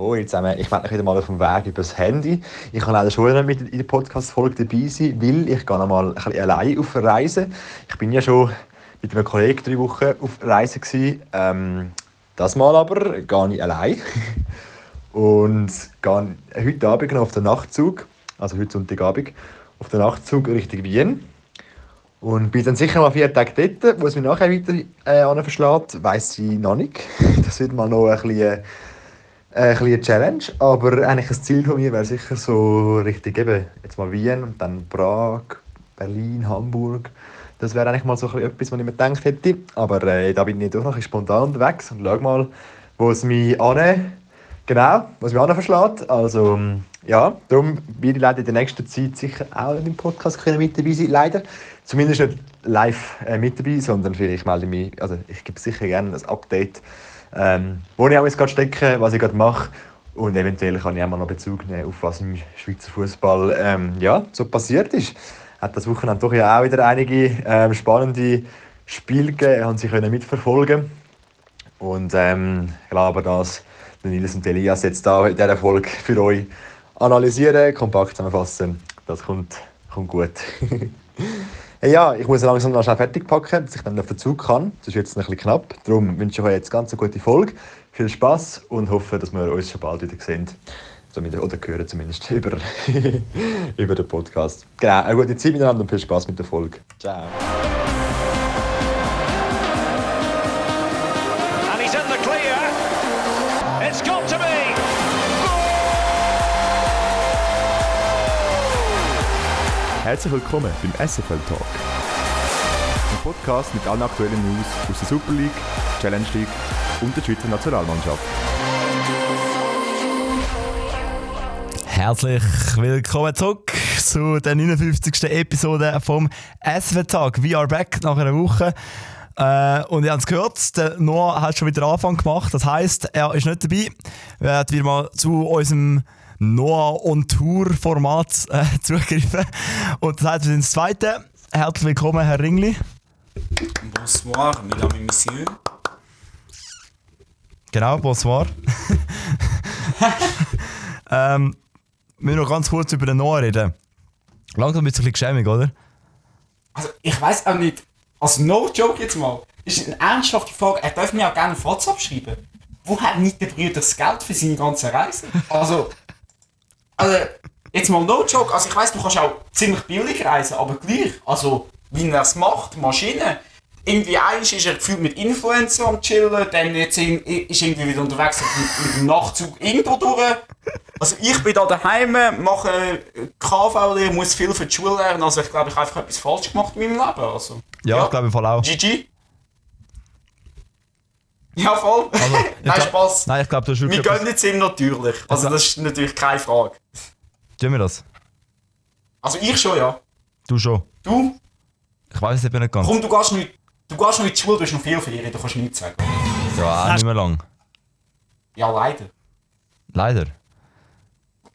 Oh, jetzt zusammen. Ich werde wieder mal auf dem Weg über das Handy. Ich kann leider schon mit in der Podcast-Folge dabei sein, weil ich gehe mal ein bisschen allein auf Reise. Ich bin ja schon mit einem Kollegen drei Wochen auf Reise gewesen. Ähm, das Mal aber gehe ich allein. Und gehe heute Abend noch auf den Nachtzug, also heute Sonntagabend, auf den Nachtzug Richtung Wien. Und bin dann sicher mal vier Tage dort, wo es mich nachher weiter äh, verschlägt, weiss ich noch nicht. Das wird mal noch ein bisschen, äh, ein bisschen eine Challenge. Aber eigentlich ein Ziel von mir wäre sicher so richtig eben, jetzt mal Wien und dann Prag, Berlin, Hamburg. Das wäre eigentlich mal so etwas, was ich mir gedacht hätte. Aber äh, da bin ich doch noch ein spontan unterwegs und schau mal, wo es mich an, genau, was mich verschlägt. Also ja, darum werde ich leider in der nächsten Zeit sicher auch im Podcast können mit dabei sein, leider. Zumindest nicht live äh, mit dabei, sondern vielleicht melde ich mich, also ich gebe sicher gerne ein Update, ähm, wo ich auch jetzt gerade stecke, was ich gerade mache. Und eventuell kann ich auch mal noch Bezug nehmen, auf was im Schweizer Fußball ähm, ja, so passiert ist. Hat das Wochenende doch ja auch wieder einige ähm, spannende Spiele gegeben, sie können mitverfolgen. Und ähm, ich glaube, dass Nils und Elias jetzt da in dieser für euch analysieren, kompakt zusammenfassen, das kommt, kommt gut. hey, ja, ich muss langsam noch schnell fertig packen, dass ich dann auf den Zug kann. Das ist jetzt ein bisschen knapp. Darum wünsche ich euch jetzt ganz eine gute Folge. Viel Spaß und hoffe, dass wir uns schon bald wieder sehen oder hören zumindest über, über den Podcast. Genau, eine gute Zeit miteinander und viel Spaß mit der Folge. Ciao. Herzlich willkommen beim SFL Talk. Ein Podcast mit allen aktuellen News aus der Super League, Challenge League und der Schweizer Nationalmannschaft. Herzlich willkommen zurück zu der 59. Episode vom SW-Tag. We are back nach einer Woche. Äh, und ihr habt es gehört, der Noah hat schon wieder Anfang gemacht. Das heisst, er ist nicht dabei. Wir werden wieder mal zu unserem Noah on Tour Format äh, zugreifen. Und das heißt, wir sind das zweite. Herzlich willkommen, Herr Ringli. Bonsoir, mesdames et messieurs. Genau, bonsoir. ähm, wir noch ganz kurz über den Noah reden. Langsam wird es ein bisschen geschämig, oder? Also, ich weiß auch nicht. Also, no joke jetzt mal. Ist eine ernsthafte Frage. Er darf mir auch gerne WhatsApp schreiben. Wo hat nicht der Brüder das Geld für seine ganze Reise? Also, also, jetzt mal no joke. Also, ich weiß, du kannst auch ziemlich billig reisen, aber gleich. Also, wie er es macht, Maschinen irgendwie eins ist er gefühlt mit Influencer am chillen, dann jetzt ist irgendwie wieder unterwegs mit, mit dem Nachtzug irgendwo durch. Also ich bin da daheim, mache KV-Lehre, muss viel für die Schule lernen, also ich glaube, ich habe einfach etwas falsch gemacht in meinem Leben. Also, ja, ja. ich glaube im Fall auch. GG. Ja, voll. Also, nein, Spaß. Nein, ich glaube, du hast Wir gönnen es ihm natürlich. Also das ist natürlich keine Frage. Tun wir das? Also ich schon, ja. Du schon? Du? Ich weiß es eben nicht ganz. Komm, du gehst nicht Du gehst noch in die Schule, du hast noch viel Ferien, du kannst nichts sagen. Ja, auch nicht mehr lang. Ja, leider. Leider?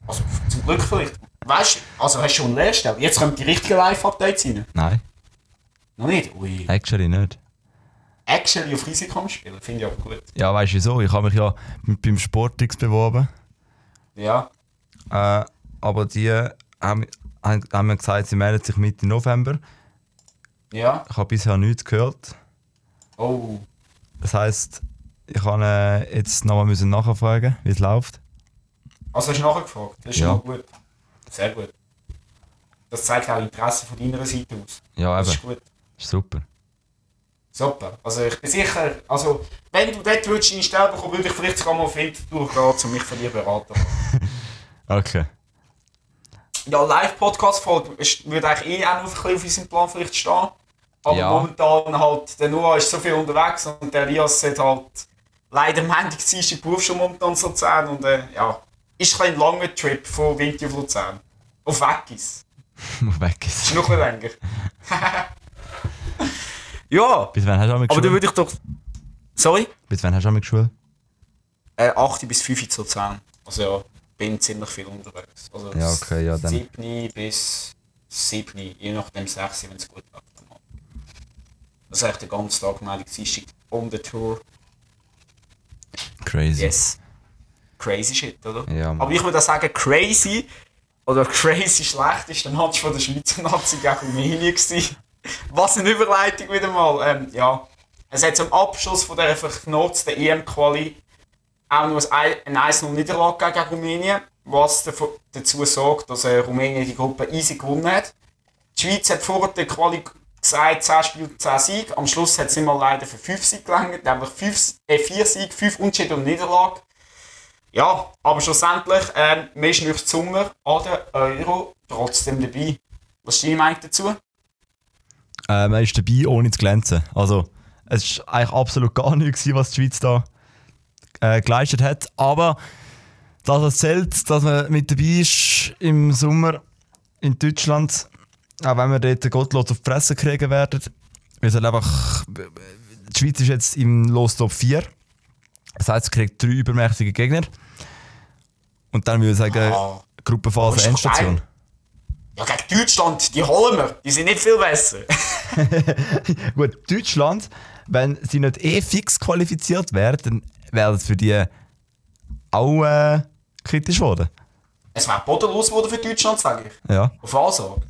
Also, zum Glück vielleicht. Weißt du, also hast du schon eine Lehrstelle? Jetzt kommen die richtigen Live-Updates rein. Nein. Noch nicht? Ui. Actually nicht. Actually auf Risiko spielen, finde ich aber gut. Ja, weißt du wieso? Ich habe mich ja beim Sportix beworben. Ja. Äh, aber die haben, haben mir gesagt, sie melden sich Mitte November. Ja. Ich habe bisher nichts gehört. Oh. Das heisst, ich kann äh, jetzt nochmal nachfragen, wie es läuft. Also hast du nachgefragt? Das ist ja. gut. Sehr gut. Das zeigt auch Interesse von deiner Seite aus. Ja, das eben. ist gut. Ist super. Super. Also ich bin sicher, also wenn du dort würdest deine Stelle bekommen, würde ich vielleicht sogar mal finden, durchgehen, um mich von dir beraten. okay. Ja, Live-Podcast-Folge würde eigentlich eh auch noch auf unserem Plan vielleicht stehen. Aber ja. momentan halt, der Noah ist so viel unterwegs und der Elias hat halt leider Montag, Dienstag Beruf schon momentan in Luzern und äh, ja, ist ein, ein langer Trip von Winter auf Luzern. Auf Weggis. auf Weggis. Ist noch ein länger. ja. Bis wann hast du Aber dann würde ich doch... Sorry? Bis wann hast du Schule? Äh, 8 bis 5 zu Luzern. Also ja bin ziemlich viel unterwegs. Also ja, okay, ja, dann. 7 bis 7, je nachdem 6, wenn es gut läuft. Das ist eigentlich den ganzen Tag Meldung Dienstag on the Tour. Crazy. Yes. crazy shit, oder? Ja, Mann. Aber ich würde auch sagen, crazy oder crazy schlecht ist der Match von der Schweizer Nazi gegen Rumänien gewesen. Was eine Überleitung wieder mal. Ähm, ja. Es hat zum Abschluss von dieser verknorzten EM-Quali auch ein- eine 1-0 Niederlage gegen Rumänien, was dazu sorgt, dass äh, Rumänien die Gruppe easy gewonnen hat. Die Schweiz hat vor der Quali gesagt, 10 Spiele, 10 Siege. Am Schluss hat nicht mal leider für 5 Siege gelangt, nämlich 5, äh, 4 Siege, 5 Unentschieden und Niederlage. Ja, aber schlussendlich, ähm, man ist nicht Sommer an der Euro trotzdem dabei. Was ist deine Meinung dazu? Äh, man ist dabei, ohne zu glänzen. Also, es war eigentlich absolut gar nichts, was die Schweiz da äh, geleistet hat. Aber dass es zählt, dass man mit dabei ist im Sommer in Deutschland, auch wenn wir dort gottlos auf die Fresse kriegen werden. Wir sind einfach. Die Schweiz ist jetzt im Los Top 4. Das heisst, sie kriegt drei übermächtige Gegner. Und dann würde ich sagen, Ah. Gruppenphase Endstation. Ja, gegen Deutschland, die holen wir. Die sind nicht viel besser. Gut, Deutschland, wenn sie nicht eh fix qualifiziert wären, dann wäre das für die auch äh, kritisch geworden. es wäre bodenlos geworden für Deutschland, sage ich. Ja. Auf Ansage.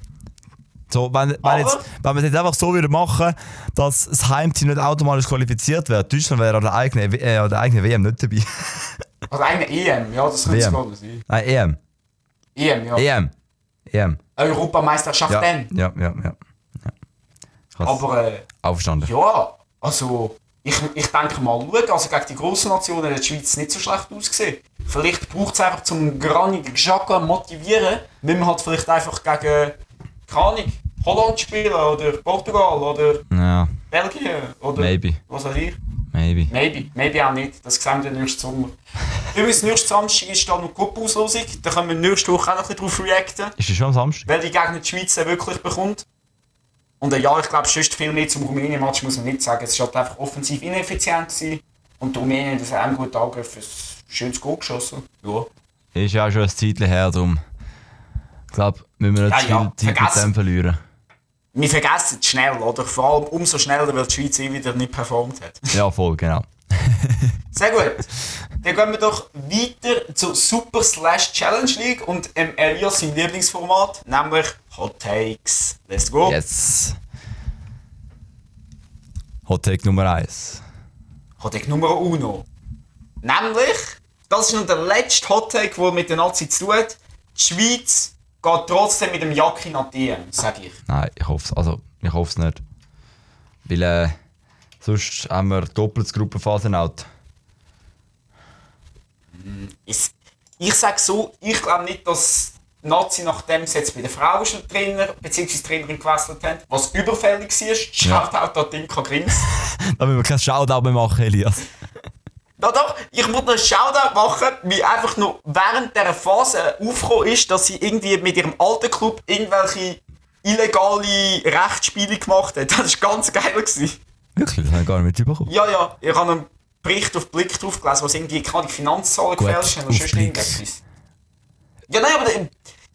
So, wenn, wenn, Aber- jetzt, wenn wir es jetzt einfach so wieder machen, dass das Heimteam nicht automatisch qualifiziert wird, Deutschland wäre an der eigenen, äh, an der eigenen WM nicht dabei. Also eine EM, ja, das könnte WM. sogar sein. Nein, EM. EM, ja. EM. EM. Europameisterschaft Ja, dann. ja, ja. ja. Krass. Aber äh, Aufgestanden. ja, also ich, ich denke mal, schauen, also gegen die grossen Nationen hat die Schweiz nicht so schlecht ausgesehen. Vielleicht braucht es einfach zum Granit Xhaka motivieren, wenn man halt vielleicht einfach gegen, keine Holland spielen oder Portugal oder Ja, Belgien oder Maybe. was weiß ich. maybe. Maybe, maybe auch nicht. Das sehen wir dann nächsten Sommer. Übrigens, nächsten Samstag ist da noch Cup-Auslosung. Da können wir nächste Woche auch noch ein bisschen drauf reacten. Ist das schon am Samstag? Welche Gegner die Schweiz dann wirklich bekommt. Und äh, ja, ich glaube, sonst viel mehr zum Rumänien-Match muss man nicht sagen. Es war halt einfach offensiv ineffizient. Gewesen. Und die Rumänien das haben gut angegriffen. Ein schönes Goal geschossen. Ja. Ist ja auch schon ein Zeitchen her, darum. Ich glaube, müssen wir nicht Ja, zu viel ja, Zeit mit vergessen. dem verlieren. Wir vergessen es schnell, oder? Vor allem umso schneller, weil die Schweiz eh wieder nicht performt hat. Ja, voll, genau. Sehr gut. Dann gehen wir doch weiter zur Super Slash Challenge League und ähm, Elias sein Lieblingsformat, nämlich Hot Takes. Let's go. Jetzt. Hot Take Nummer 1. Hot Take Nummer uno. Nämlich, das ist noch der letzte Hot Take, der mit der Nazi zu tun hat. Die Schweiz geht trotzdem mit dem Jacki nach DM, sag ich. Nein, ich hoffe es. Also, ich hoffe es nicht. Weil, äh, sonst haben wir doppelt Gruppenphase out. Ich, ich sag so, ich glaube nicht, dass Nazi nachdem sie jetzt bei den Frauen schon Trainer bzw. Trainerin gewechselt haben, was überfällig war. Shoutout an Dinka Grins. Da müssen wir kein Shoutout mehr machen, Elias. Ja doch, ich muss noch einen Shoutout machen, wie einfach noch während dieser Phase aufgekommen ist, dass sie irgendwie mit ihrem alten Club irgendwelche illegale Rechtsspiele gemacht hat. Das war ganz geil. Gewesen. Wirklich? Das habe ich gar nicht mitbekommen. Ja, ja, ich habe einen Bericht auf Blick drauf gelesen, wo sie irgendwie keine Finanzzahlen gefälscht haben oder sonst irgendetwas. Ja, nein, aber...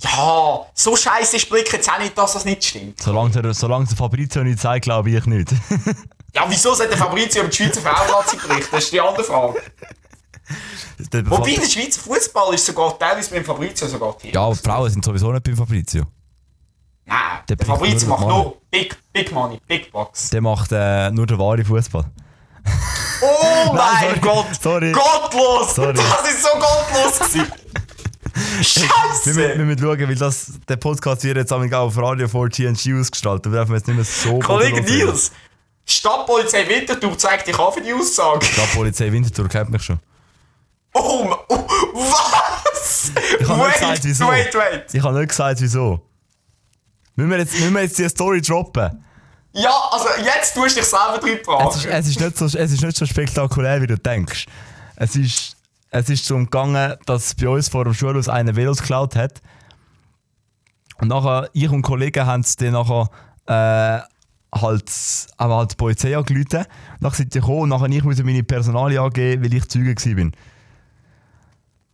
Ja, so scheiße ist Blick jetzt auch nicht, dass das nicht stimmt. Solange der, solange der Fabrizio nicht sagt, glaube ich nicht. Ja, wieso sollte Fabrizio über die Schweizer Frauennazi berichten? Das ist die andere Frage. Wobei, der Schweizer Fußball ist sogar teilweise mit dem Fabrizio sogar Team. ja, aber Frauen sind sowieso nicht beim Fabrizio. Nein, Der der, Fabrizio macht Money. nur Big, Big Money, Big Bucks. Der macht äh, nur den wahren Fußball. Oh mein sorry. Gott! Sorry. Gottlos! Sorry. Das ist so gottlos Wir, Scheiße! wir müssen schauen, weil das, der Podcast wird jetzt auch auf Radio 4 TNG ausgestrahlt. Da dürfen wir jetzt nicht mehr so Kollege. Nils! Stadtpolizei Winterthur zeigt dich an für die Aussage. Die Polizei Winterthur kennt mich schon. Oh, oh was? Ich habe nicht gesagt, wieso. wait, wait. Ich habe nicht gesagt, wieso. Müssen wir jetzt, müssen wir jetzt die Story droppen? Ja, also jetzt tust du dich selber drin Es ist, es, ist nicht so, es ist nicht so spektakulär, wie du denkst. Es ist, es ist darum gegangen, dass bei uns vor dem Schulhaus einer Velos geklaut hat. Und nachher, ich und Kollegen haben es dann nachher äh, halt, haben halt die Polizei angerufen. Nachher sind die gekommen und nachher ich musste meine Personalie angeben, weil ich Zeuge war.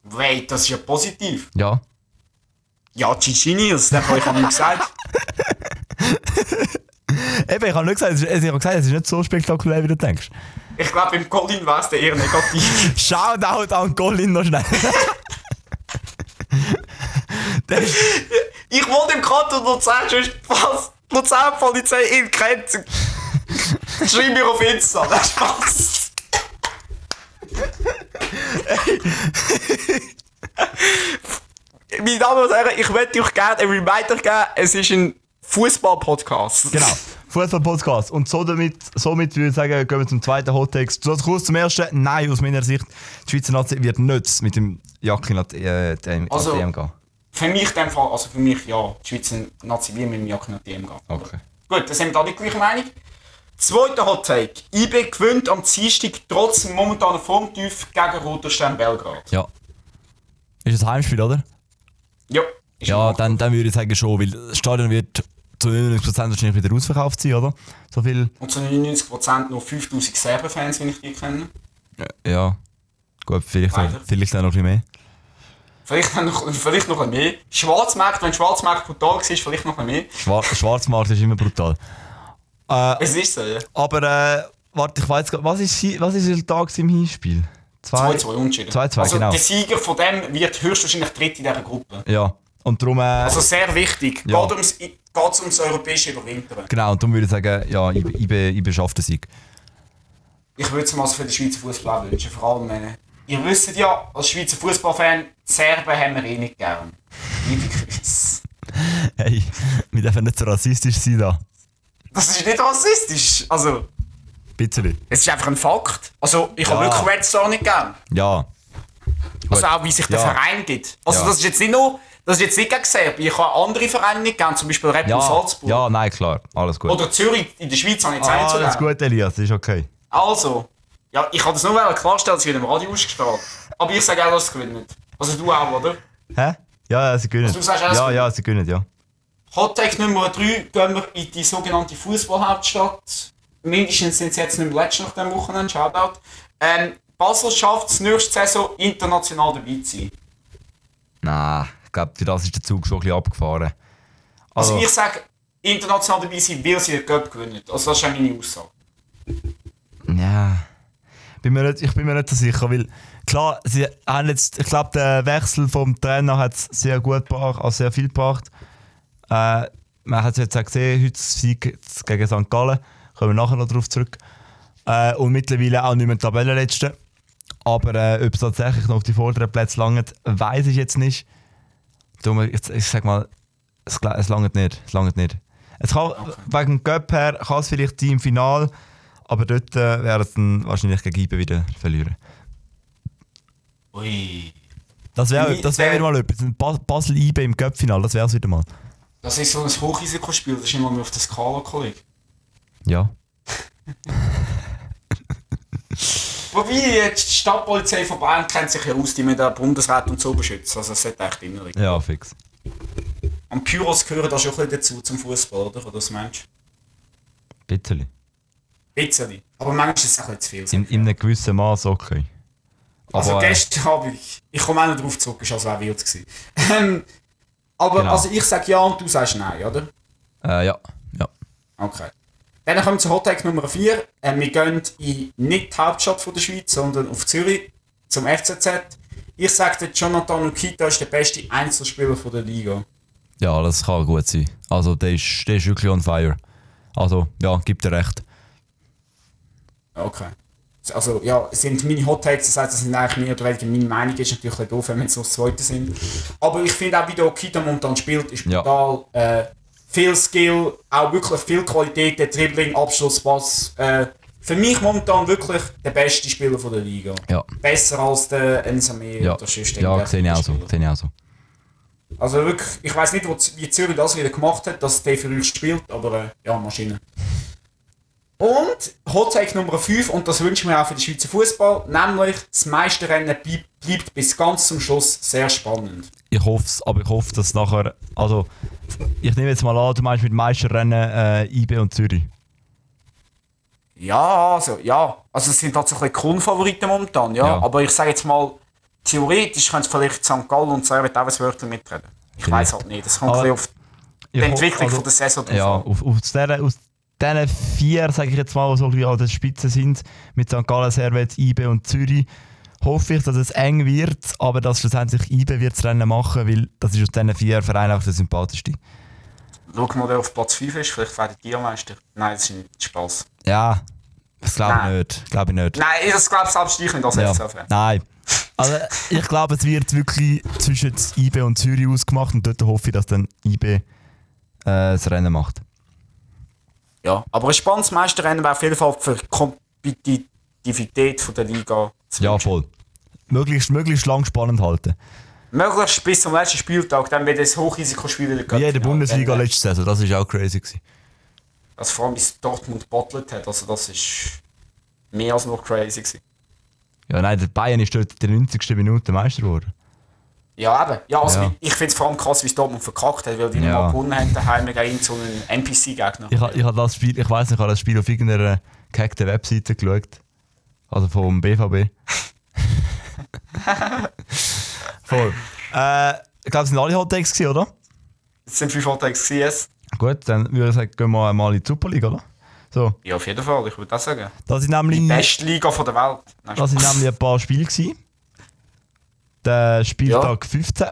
Wait, das ist ja positiv. Ja. Ja, Gigi Nils, das habe ich nicht gesagt. Eben, ich habe nicht gesagt, ich habe gesagt, es ist nicht so spektakulär, wie du denkst. Ich glaube, im Colin war es eher negativ. Shoutout an Colin noch schnell. Ich wollte im Kanton Luzern schon was. Die Luzern-Polizei ihn kennt. Schreib mir auf Insta, das ist Spaß. Meine Damen und Herren, ich möchte euch gerne einen Reminder geben, es ist ein Fußball-Podcast. Genau, Fußball-Podcast. Und so damit, somit würde ich sagen, gehen wir zum zweiten Hottext. So kurz zum ersten. Nein, aus meiner Sicht, die Schweizer Nazi wird nicht mit dem Jacke die äh, die- Also- die EM gehen. Für mich in dem Fall, also für mich ja, die Schweizer Nazi will mit dem Jacken nach DM gehen. Okay. Gut, dann sind wir da nicht gleicher Meinung. Zweiter Hot Take. IB gewinnt am Dienstag trotz dem momentanen Formtief gegen Stern Belgrad. Ja. Ist ein Heimspiel, oder? Ja. ist Ja, ein dann, dann würde ich sagen schon, weil das Stadion wird zu 99% wahrscheinlich wieder ausverkauft sein, oder? So viel. Und zu 99% nur 5000 Serben-Fans, wenn ich die kenne. Ja. Gut, vielleicht, Weiter. vielleicht auch noch ein bisschen mehr. Vielleicht, noch, vielleicht noch ein bisschen mehr. Schwarzmarkt, wenn Schwarzmarkt brutal war, vielleicht noch ein bisschen mehr. Schwar Schwarzmarkt ist immer brutal. Äh, Es ist so, ja. aber, äh, warte, ich weiß gar was ist, hi- was ist der Tag im Hinspiel? 2-2 unentschieden. 2-2, also genau. der Sieger von dem wird höchstwahrscheinlich dritt in dieser Gruppe. Ja. Und darum, äh, Also sehr wichtig. Ja. Geht geht's ums europäische Überwintern. genau, und darum würde ich sagen, ja, ich, ich, ich beschaffe den Sieg. Ich würde es mir also für den Schweizer Fußball auch wünschen. Vor allem, äh, ihr wisst ja, als Schweizer Fußballfan, die Serben haben wir eh nicht gern. Liebe Grüße. Hey, wir dürfen nicht so rassistisch sein da. Das ist nicht rassistisch. Also, Bisschen. es ist einfach ein Fakt. Also, ich habe Ja. wirklich Red Star nicht gern. Ja. Also auch wie sich der Ja. Verein gibt. Also Ja. das ist jetzt nicht nur, das ist jetzt nicht gegen Serbien. Ich habe andere Vereine nicht gern, zum Beispiel Red Bull Ja, Salzburg. ja, nein, klar. Alles gut. Oder Zürich in der Schweiz habe ich jetzt auch nicht so Alles gut, Elias, ist okay. Also, ja, ich kann das nur klarstellen, es wird im Radio ausgestrahlt. Aber ich sage auch, dass es gewinnt. Also du auch, oder? Hä? Ja, ja, sie gönnen. Also du sagst auch, Ja, gibt- ja, sie gönnen, ja. Hot Take Nummer 3 gehen wir in die sogenannte Fußballhauptstadt. Mindestens sind es jetzt nicht mehr letztes nach dem Wochenende, Shoutout. Ähm, Basel schafft es nächste Saison international dabei zu sein. Nein, ich glaube, für das ist der Zug schon ein bisschen abgefahren. Also, Also, ich sage, international dabei sein, weil sie den Cup gewinnen. Also das ist auch meine Aussage. ja. Bin mir nicht, ich bin mir nicht so sicher, weil klar, sie haben jetzt, ich glaube, der Wechsel vom Trainer hat es sehr gut gebracht, also sehr viel gebracht. Äh, man hat es jetzt auch gesehen, heute Sieg gegen St. Gallen, kommen wir nachher noch darauf zurück. Äh, und mittlerweile auch nicht mehr Tabellenletzte. Aber äh, ob es tatsächlich noch auf die vorderen Plätze langt, weiß ich jetzt nicht. Darum, ich, ich sag mal, es, es langt nicht. Es langt nicht. Es kann, Wegen dem Cup her kann es vielleicht die im Final, aber dort äh, werden dann wahrscheinlich gegen IBE wieder verlieren. Ui. Das wäre das wär äh, wieder mal etwas. Bas- Basel-IBE im Cup-Final, das wäre es wieder mal. Das ist so ein Hochrisikospiel, das ist immer nur auf der Skala, Kollege. Ja. Wobei, jetzt die Stadtpolizei von Bayern kennt sich ja aus, die mit der Bundesrat und so beschützen. Also das sollte echt immer liegen. Ja, fix. Und Pyros gehören da schon ein bisschen dazu zum Fußball, oder? Oder das Mensch? Bisschen. Bisschen. Aber manchmal ist es auch ein bisschen zu viel. In, in einem gewissen Maß okay. Also äh, gestern habe ich, ich komme auch noch drauf zurück, ist also auch wild gewesen. Ähm, aber Genau. also ich sage ja und du sagst nein, oder? äh, ja. ja. Okay. Dann kommen wir zu Hottag Nummer 4. Äh, wir gehen in nicht die Hauptstadt von der Schweiz, sondern auf Zürich zum FCZ. Ich sage, Jonathan Ukita ist der beste Einzelspieler von der Liga. Ja, das kann gut sein. Also, der ist, der ist wirklich on fire. Also, ja, gibt dir recht. Okay. Also ja, es sind meine Hot Takes, das heißt, das sind eigentlich mehr oder weniger meine Meinung, ist natürlich doof, wenn wir jetzt noch das zweite sind. Aber ich finde auch, wie der Okita momentan spielt, ist Ja. brutal. Äh, viel Skill, auch wirklich viel Qualität, der Dribbling, Abschluss, Pass. Äh, für mich momentan wirklich der beste Spieler von der Liga. Ja. Besser als der Ensame Ja, oder sonst ja sehe ich auch so. Sehe ich auch so. Also wirklich, ich weiß nicht, wo, wie Zürich das wieder gemacht hat, dass der für uns spielt, aber äh, ja, Maschine. Und Hot Take Nummer 5, und das wünsche ich mir auch für den Schweizer Fußball, nämlich das Meisterrennen bleib- bleibt bis ganz zum Schluss sehr spannend. Ich hoffe es, aber ich hoffe, dass nachher. Also, ich nehme jetzt mal an, du meinst mit Meisterrennen äh, IB und Zürich. Ja, also, ja. Also es sind halt so ein bisschen Kronfavoriten momentan, ja. Ja. Aber ich sage jetzt mal, theoretisch könnte vielleicht St. Gallen und Servet auch ein Wörtchen mitreden. Ich weiß halt nicht. Das kommt Aber ein bisschen auf die Entwicklung also, von der Saison drauf Ja, an. auf, aus, der, aus diesen vier, sage ich jetzt mal, die so ein bisschen an der Spitze sind, mit St. Gallen, Servet, IB und Zürich, hoffe ich, dass es eng wird, aber dass schlussendlich IB wird das Rennen machen, weil das ist aus diesen vier Vereinen auch der sympathischste. Schau mal, wer auf Platz 5 ist, vielleicht werden die Meister. Nein, das ist nicht Spaß. Ja, das glaube ich nicht. Glaube ich nicht. Nein, das glaube selbst ich nicht als Ja. FCF-Fan. Nein. Also ich glaube, es wird wirklich zwischen IB und Zürich ausgemacht und dort hoffe ich, dass dann IB äh, das Rennen macht. Ja, aber ein spannendes Meisterrennen wäre auf jeden Fall für die Kompetitivität der Liga zu Ja, voll. Möglichst, möglichst lang spannend halten. Möglichst bis zum letzten Spieltag, dann wird es Hochrisikospiel wieder Wie in der Bundesliga Dann, äh, letzte Saison, das war auch crazy. Gewesen. Also vor allem bis Dortmund bottelt hat, also das ist mehr als nur crazy gewesen. Ja, nein, der Bayern ist dort in der 90. Minute Meister geworden. Ja, eben. Ja, also Ja. ich finde es vor allem krass, wie es Dortmund verkackt hat, weil die Ja. mal gewonnen haben daheim gegen so einen NPC-Gegner. Ich, ich das Spiel, ich weiß nicht, ich habe das Spiel auf irgendeiner gehackten Webseite geschaut. Also vom BVB. Voll. Äh, ich glaube, es sind alle Hottakes gewesen, oder? Es sind fünf Hottakes gewesen. Gut, dann würde ich sagen, gehen wir mal in die Super League, oder? So, Ja, auf jeden Fall, ich würde das sagen. da sind nämlich... Die beste Liga von der Welt. Nein, Das sind Spaß. nämlich ein paar Spiele. Gewesen. Der Spieltag 15.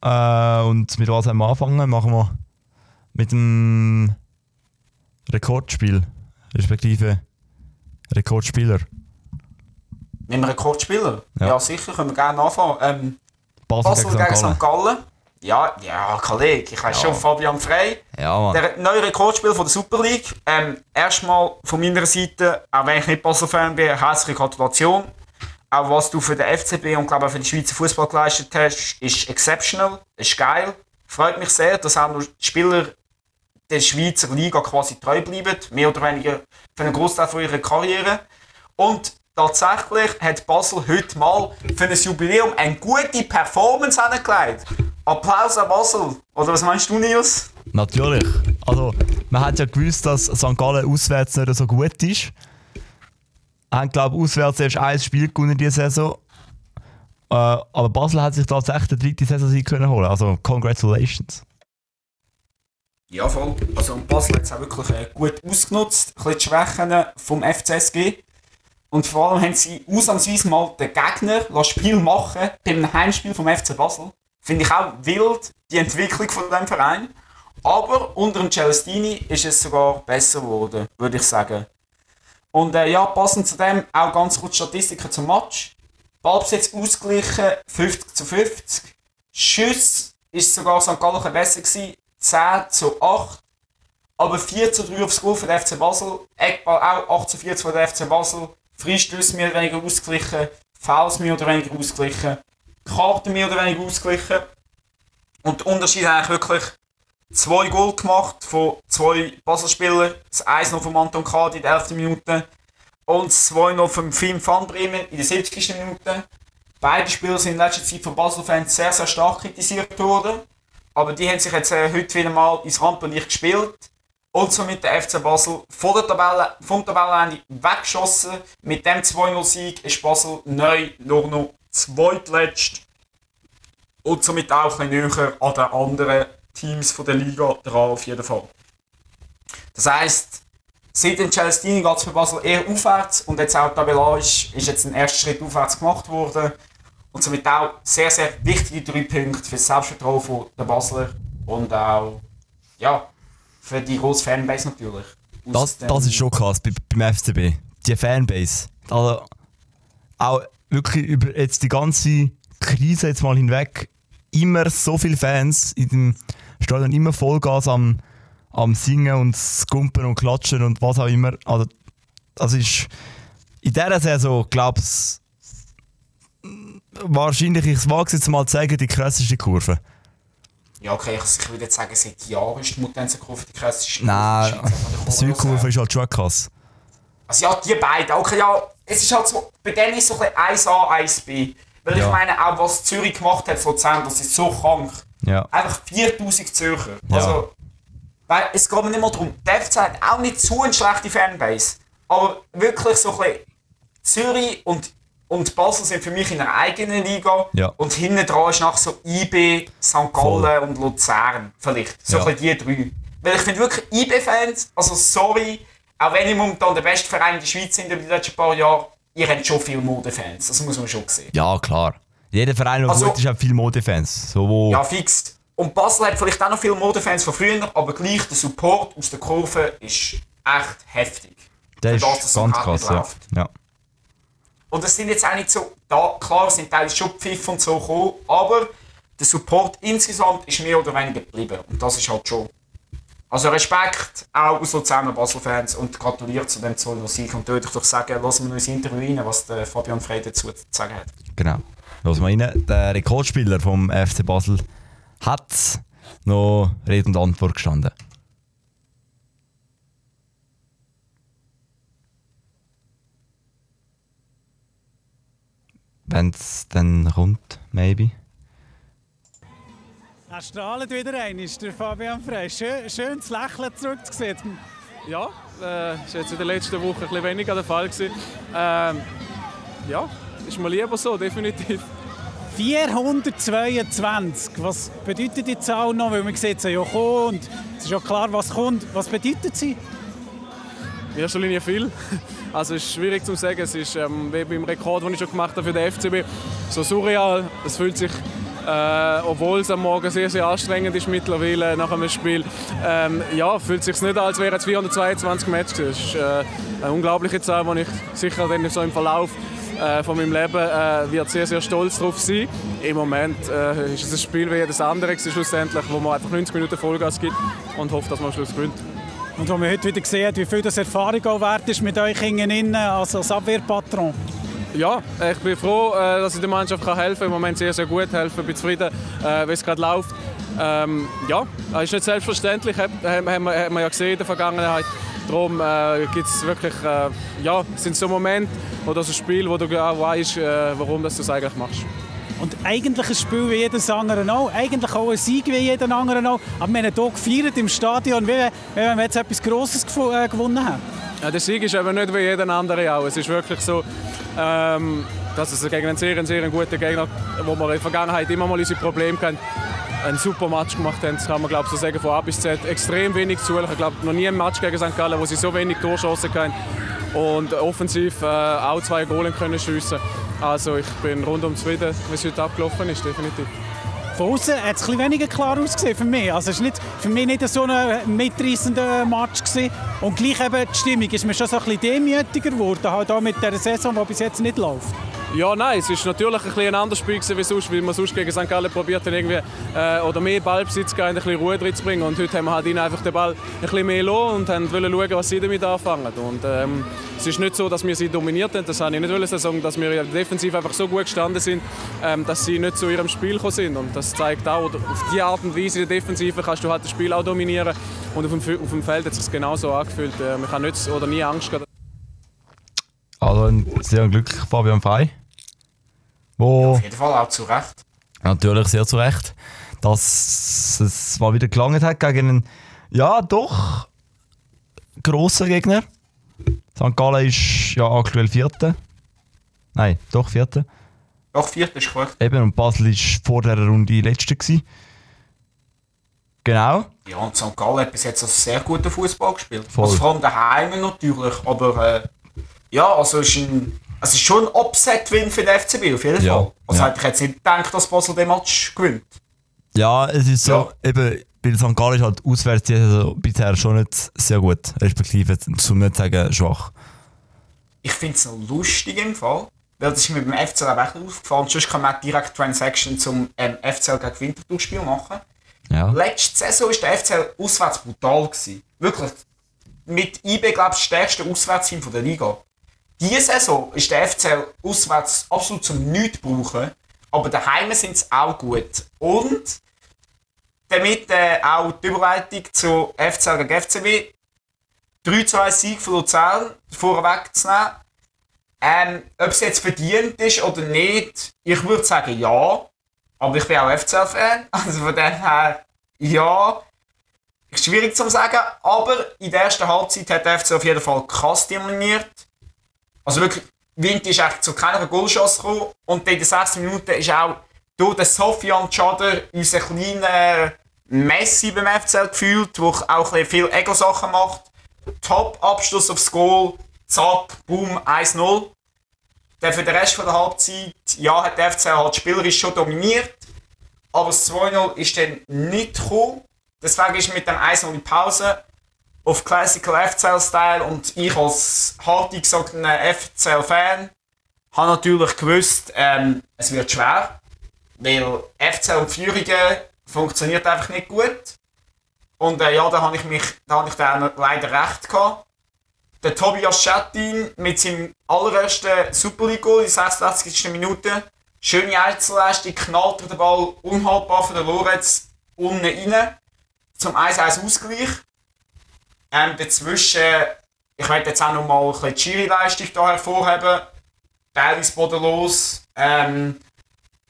Äh, und mit was haben wir angefangen? Machen wir mit dem Rekordspiel. Respektive Rekordspieler. Wir einen Rekordspieler? Ja. Ja. sicher, können wir gerne anfangen. Ähm, Basel, Basel gegen gegen St. Gallen. Gallen. Ja, ja, Kollege, ich weiß Ja. schon, Fabian Frey. Ja, Mann. Der neue Rekordspieler von der Super League. Ähm, erstmal von meiner Seite, auch wenn ich nicht Basel-Fan bin, herzliche Gratulation. Auch was du für den FCB und glaube auch für den Schweizer Fußball geleistet hast, ist exceptional, ist geil. Freut mich sehr, dass auch noch Spieler der Schweizer Liga quasi treu bleiben, mehr oder weniger für einen Großteil von ihrer Karriere. Und tatsächlich hat Basel heute mal für ein Jubiläum eine gute Performance hingelegt. Applaus an Basel. Oder was meinst du, Nils? Natürlich. Also, man hat ja gewusst, dass St. Gallen auswärts nicht so gut ist. Haben, glaube ich, auswärts erst ein Spiel gewonnen diese Saison. Äh, aber Basel hat sich tatsächlich den dritten Saisonsieg können holen. Also, congratulations. Ja, voll. Also Basel hat es auch wirklich äh, gut ausgenutzt. Ein bisschen die Schwächen vom FCSG. Und vor allem haben sie ausnahmsweise mal den Gegner das Spiel machen beim Heimspiel vom FC Basel. Finde ich auch wild, die Entwicklung von diesem Verein. Aber unter dem Celestini ist es sogar besser geworden, würde ich sagen. Und äh, ja, passend zu dem auch ganz kurz Statistiken zum Match. Ballbesitz ausgeglichen, 50 zu 50. Schüsse ist sogar St. Gallen besser gewesen, 10 zu 8. Aber 4 zu 3 aufs Goal für den FC Basel. Eckball auch 8 zu 4 für den FC Basel. Freistöße mehr oder weniger ausgeglichen. Fouls mehr oder weniger ausgeglichen. Karten mehr oder weniger ausgeglichen. Und der Unterschied eigentlich wirklich zwei Goal gemacht von zwei Basel-Spielern. Das 1 noch von Anton Kadi in der 11. Minute. Und das 2 noch von Finn van Bremen in der 70. Minute. Beide Spieler sind in letzter Zeit von Basel-Fans sehr, sehr stark kritisiert worden. Aber die haben sich jetzt äh, heute wieder mal ins Rampenlicht gespielt. Und somit der FC Basel von der Tabelle, vom Tabellenende weggeschossen. Mit dem 2-0-Sieg ist Basel neu nur noch zweitletzt. Und somit auch ein bisschen näher an den anderen Teams von der Liga dran auf jeden Fall. Das heisst, seit den Celestini geht es für Basel eher aufwärts und jetzt auch tabellarisch ist jetzt ein erster Schritt aufwärts gemacht worden. Und somit auch sehr, sehr wichtige drei Punkte für das Selbstvertrauen der Basler und auch ja, für die grosse Fanbase natürlich. Das, das ist schon krass bei, beim FCB. Die Fanbase. Also, auch wirklich über jetzt die ganze Krise jetzt mal hinweg immer so viele Fans in dem Stadion, immer Vollgas am, am Singen und Skumpen und Klatschen und was auch immer. Also, das ist in dieser Saison, glaube ich, wahrscheinlich, ich wage es jetzt mal zu sagen, die krasseste Kurve. Ja, okay, ich, würde jetzt sagen, seit Jahren ist die Mutanzenkurve die krasseste. Nein, die Südkurve ist halt schon krass. Also ja, die beiden. Okay, ja, es ist halt so, bei denen ist so ein bisschen 1A, 1B. Weil Ja. ich meine, auch was Zürich gemacht hat von Luzern, das ist so krank. Ja. Einfach 4000 Zürcher. Ja. Also, weil es geht mir nicht mal darum, der FC hat auch nicht so eine schlechte Fanbase. Aber wirklich so ein bisschen Zürich und, und Basel sind für mich in einer eigenen Liga. Ja. Und hinten dran ist nach so IB, St. Gallen und Luzern vielleicht. So Ja. ein bisschen die drei. Weil ich finde wirklich, IB-Fans, also sorry, auch wenn ich momentan der beste Verein in der Schweiz sind über die letzten paar Jahre, ihr habt schon viele Modefans. Das muss man schon sehen. Ja, klar. Jeder Verein, der Also- gut ist, hat viele Modefans. So, Ja, fix. Und Basel hat vielleicht auch noch viele Modefans von früher, aber gleich der Support aus der Kurve ist echt heftig. der ist das, ganz halt krass. Ja. Ja. Und es sind jetzt auch nicht so, da, klar sind teilweise schon Pfiff und so gekommen, aber der Support insgesamt ist mehr oder weniger geblieben. Und das ist halt schon. Also Respekt auch aus Luzerner Basel-Fans und gratuliert zu dem tollen Sieg. Und würde ich doch sagen, lassen wir ins Interview rein, was der Fabian Frey dazu zu sagen hat. Genau. Los mal rein. Der Rekordspieler vom FC Basel hat noch Rede und Antwort gestanden. Wenn es dann kommt, maybe. Er strahlt wieder ein, ist der Fabian Frey. Schön, schön das Lächeln zurückzusehen. Ja, äh, das war jetzt in der letzten Woche ein bisschen weniger der Fall. Gewesen. Ähm, ja, ist mir lieber so, definitiv. 422, was bedeutet die Zahl noch? Weil man sieht sie ja kommen und es ist ja klar, was kommt. Was bedeutet sie? In erster Linie viel. Also es ist schwierig zu sagen. Es ist ähm, wie beim Rekord, den ich schon gemacht habe für den FCB, so surreal. Es fühlt sich, äh, obwohl es am Morgen sehr, sehr anstrengend ist mittlerweile nach einem Spiel, ähm, ja, fühlt sich nicht, als wären es 422 Matches. gewesen. Es ist äh, eine unglaubliche Zahl, die ich sicher dann so im Verlauf äh, von meinem Leben äh, wird sehr, sehr stolz darauf sein. Im Moment äh, ist es ein Spiel wie jedes andere schlussendlich, wo man einfach 90 Minuten Vollgas gibt und hofft, dass man am Schluss gewinnt. Und wo man heute wieder sieht, wie viel das Erfahrung auch wert ist mit euch innen, also als Abwehrpatron. Ja, ich bin froh, äh, dass ich der Mannschaft helfen kann. Im Moment sehr, sehr gut helfen. bin zufrieden, äh, wie es gerade läuft. Ähm, ja, ist nicht selbstverständlich, haben wir haben wir ja gesehen in der Vergangenheit. Darum äh, gibt es wirklich, äh, ja, sind so Momente oder so Spiele, wo du genau weißt, äh, warum das du es eigentlich machst. Und eigentlich ein Spiel wie jedes andere auch. Eigentlich auch ein Sieg wie jeden anderen auch. Aber wir haben hier gefeiert im Stadion, wie wenn wir jetzt etwas Grosses äh, gewonnen haben. Ja, der Sieg ist eben nicht wie jeder andere auch. Es ist wirklich so, ähm, dass es gegen einen sehr, sehr guten Gegner, wo wir in der Vergangenheit immer mal unsere Probleme hatten, einen super Match gemacht haben. Das kann man glaube ich, so sagen, von A bis Z. Extrem wenig zu. Ich glaube noch nie ein Match gegen St. Gallen, wo sie so wenig Torchancen hatten und offensiv äh, auch zwei Goalen können schiessen. Also ich bin rundum zufrieden, wie es heute abgelaufen ist, definitiv. Von außen hat es bisschen weniger klar ausgesehen für mich. Also es war für mich nicht so ein mitreißender Match. Gewesen. Und gleich eben die Stimmung ist mir schon so ein bisschen demütiger geworden, halt auch mit der Saison, die bis jetzt nicht läuft. Ja, nein, es ist natürlich ein, bisschen ein anderes Spiel gewesen, wie sonst, weil man sonst gegen St. Gallen probiert hat, irgendwie, äh, oder mehr Ballbesitz geben, ein bisschen Ruhe drin zu bringen. Und heute haben wir halt ihnen einfach den Ball ein bisschen mehr lassen und haben wollen schauen, was sie damit anfangen. Und ähm, es ist nicht so, dass wir sie dominiert haben, das habe ich nicht wollen sagen, dass wir defensiv einfach so gut gestanden sind, ähm, dass sie nicht zu ihrem Spiel gekommen sind. Und das zeigt auch, auf diese Art und Weise der Defensive kannst du halt das Spiel auch dominieren. Und auf dem, auf dem Feld hat es sich genauso angefühlt. Äh, man kann nicht oder nie Angst gehabt. Ein sehr glücklicher Fabian Frey. Wo Auf jeden Fall auch zu Recht. natürlich sehr zu Recht, dass es mal wieder gelangt hat gegen einen, ja doch, grossen Gegner. St. Gallen ist ja aktuell Vierte. Nein, doch Vierte. Doch, vierte ist korrekt. Eben, und Basel war vor dieser Runde Letzte. Gewesen. Genau. Ja, und St. Gallen hat bis jetzt also sehr guten Fußball gespielt. Voll. Also vor allem daheim natürlich, aber äh, ja, also es ist, ein, es ist schon ein Upset-Win für den FCB, auf jeden Ja, Fall. Also ja. hätte ich jetzt nicht gedacht, dass Basel den Match gewinnt. Ja, es ist so, eben, weil St. Gallen ist halt auswärts die Saison bisher schon nicht sehr gut, respektive zum nicht sagen schwach. Ich finde es noch lustig im Fall, weil das ist mir beim FCL auch aufgefallen. Sonst kann man auch direkt Transaction zum ähm, FCL gegen Winterthur-Spiel machen. Ja. Letzte Saison war der FCL auswärts brutal. Gewesen. Wirklich. Mit IB, glaube ich, das stärkste Auswärtsteam der Liga. Diese Saison ist der FCL auswärts absolut zum Nichts brauchen. Aber daheim sind sie auch gut. Und damit äh, auch die Überleitung zu FCL gegen FCB. 3-2 Sieg von Luzern vorweg zu nehmen. Ähm, ob es jetzt verdient ist oder nicht, ich würde sagen ja. Aber ich bin auch FCL-Fan. Also von dem her, ja. Schwierig zu sagen. Aber in der ersten Halbzeit hat der FC auf jeden Fall krass dominiert. Also wirklich, Wind ist echt zu keiner Goalchance gekommen. Und in den 6 Minuten ist auch durch den Sofian Chader, unser kleiner Messi beim FCL gefühlt, der auch viel Ego-Sachen macht. Top-Abschluss aufs Goal, zack, boom, 1-0. Dann für den Rest der Halbzeit, ja, hat der FCL halt spielerisch schon dominiert, aber das 2-0 ist dann nicht gekommen. Deswegen ist mit dem 1-0 in Pause auf Classical FCL-Style und ich als hartig gesogener FCL-Fan habe natürlich gewusst, ähm, es wird schwer, weil FCL und Führungen funktioniert einfach nicht gut. Und äh, ja, da habe ich mich, da habe ich dann leider recht gehabt. Der Tobias Schettin mit seinem allerersten Super League Goal in der 66. Minute. Schöne Einzelleistung, knallt den Ball unhaltbar von der Lorenz unten rein. Zum 1-1 Ausgleich. Ähm, dazwischen, ich werde jetzt auch noch mal ein bisschen die Schiri-Leistung hier hervorheben. Teilweise bodenlos. Ähm,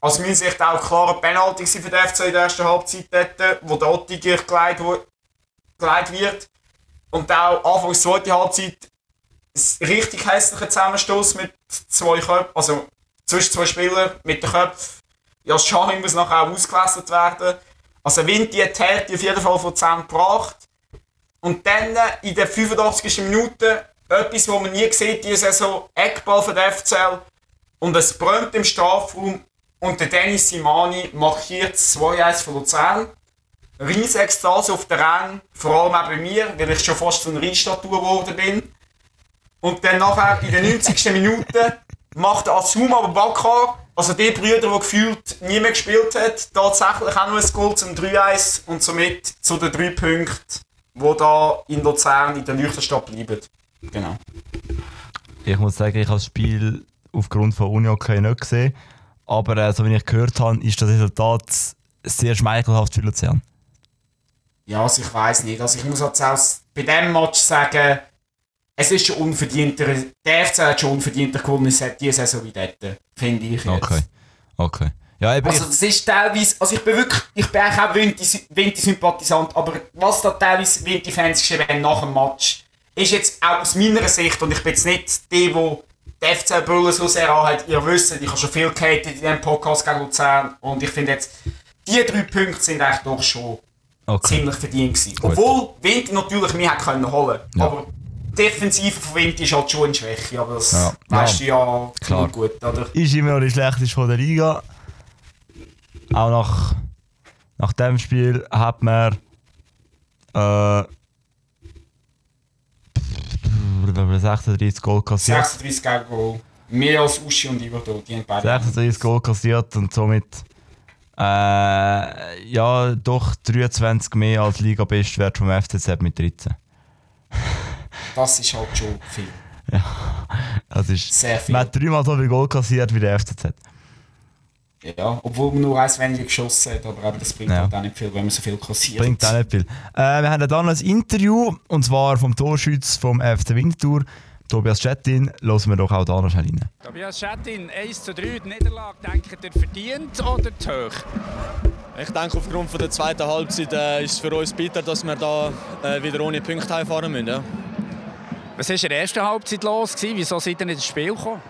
aus meiner Sicht auch klarer Penalty für den FC in der ersten Halbzeit dort, wo der Ottiger geleitet, wird. Und auch Anfangs zweite Halbzeit ein richtig hässlicher Zusammenstoß mit zwei Köpfen, also zwischen zwei Spielern mit den Köpfen. Ja, Schahim muss nachher auch ausgewechselt werden. Also Vinti hat die auf jeden Fall von 10 gebracht. Und dann in der 85. Minute etwas, was man nie sieht, diese Saison, Eckball von der FCL. Und es brennt im Strafraum und der Dennis Simani markiert das 2-1 von Luzern. Riesige auf der Rang, vor allem auch bei mir, weil ich schon fast zu einer Rheinstatue geworden bin. Und dann nachher in der 90. Minute macht Asuma Bakar, also die Brüder, die gefühlt nie mehr gespielt hat, tatsächlich auch noch ein Goal zum 3-1 und somit zu den drei Punkten, die da in Luzern in der Leuchtenstadt bleiben. Genau. Ich muss sagen, ich habe das Spiel aufgrund von Unihockey nicht gesehen. Aber äh, so wie ich gehört habe, ist das Resultat sehr schmeichelhaft für Luzern. Ja, also ich weiß nicht. Also ich muss jetzt auch bei diesem Match sagen, es ist schon unverdienter. Der FC hat schon unverdienter gewonnen, es hat diese Saison wie dort, finde ich jetzt. Okay. Okay. Ja, eben, Also das ist teilweise, also ich bin wirklich, ich bin eigentlich auch Vinti-Sympathisant, aber was da teilweise Vinti-Fans geschrieben haben nach dem Match, ist jetzt auch aus meiner Sicht, und ich bin jetzt nicht die, die die FC Brüllen so sehr anhat, ihr wisst, ich habe schon viel gehatet in diesem Podcast gegen Luzern, und ich finde jetzt, die drei Punkte sind eigentlich doch schon okay. ziemlich verdient gewesen. Obwohl Vinti natürlich mehr hätte können holen Ja. aber die Defensive von Vinti ist halt schon eine Schwäche, aber das Ja. weißt du ja klar gut, oder? ist immer noch die schlechteste von der Liga. Auch nach, nach dem Spiel hat man äh, 36 Goal kassiert. 36 gegen Goal. Mehr als Uschi und Iverdo, die haben beide. 36 Goal kassiert und somit äh, ja doch 23 mehr als Liga-Bestwert vom FCZ mit 13. Das ist halt schon viel. Das ist, Sehr viel. man hat dreimal so viel Goal kassiert wie der FCZ. Ja, obwohl man nur eins weniger geschossen hat, aber eben das bringt Ja. halt auch nicht viel, wenn man so viel kassiert. Bringt auch nicht viel. Äh, wir haben dann ein Interview, und zwar vom Torschütz vom FC Winterthur, Tobias Chettin. Hören wir doch auch da noch schnell rein. Tobias Schettin, 1 zu 3, die Niederlage, denkt ihr verdient oder zu hoch? Ich denke, aufgrund von der zweiten Halbzeit äh, ist es für uns bitter, dass wir da äh, wieder ohne Punkte heimfahren müssen. Ja. Was war in der ersten Halbzeit los? Gewesen? Wieso seid ihr nicht ins Spiel gekommen?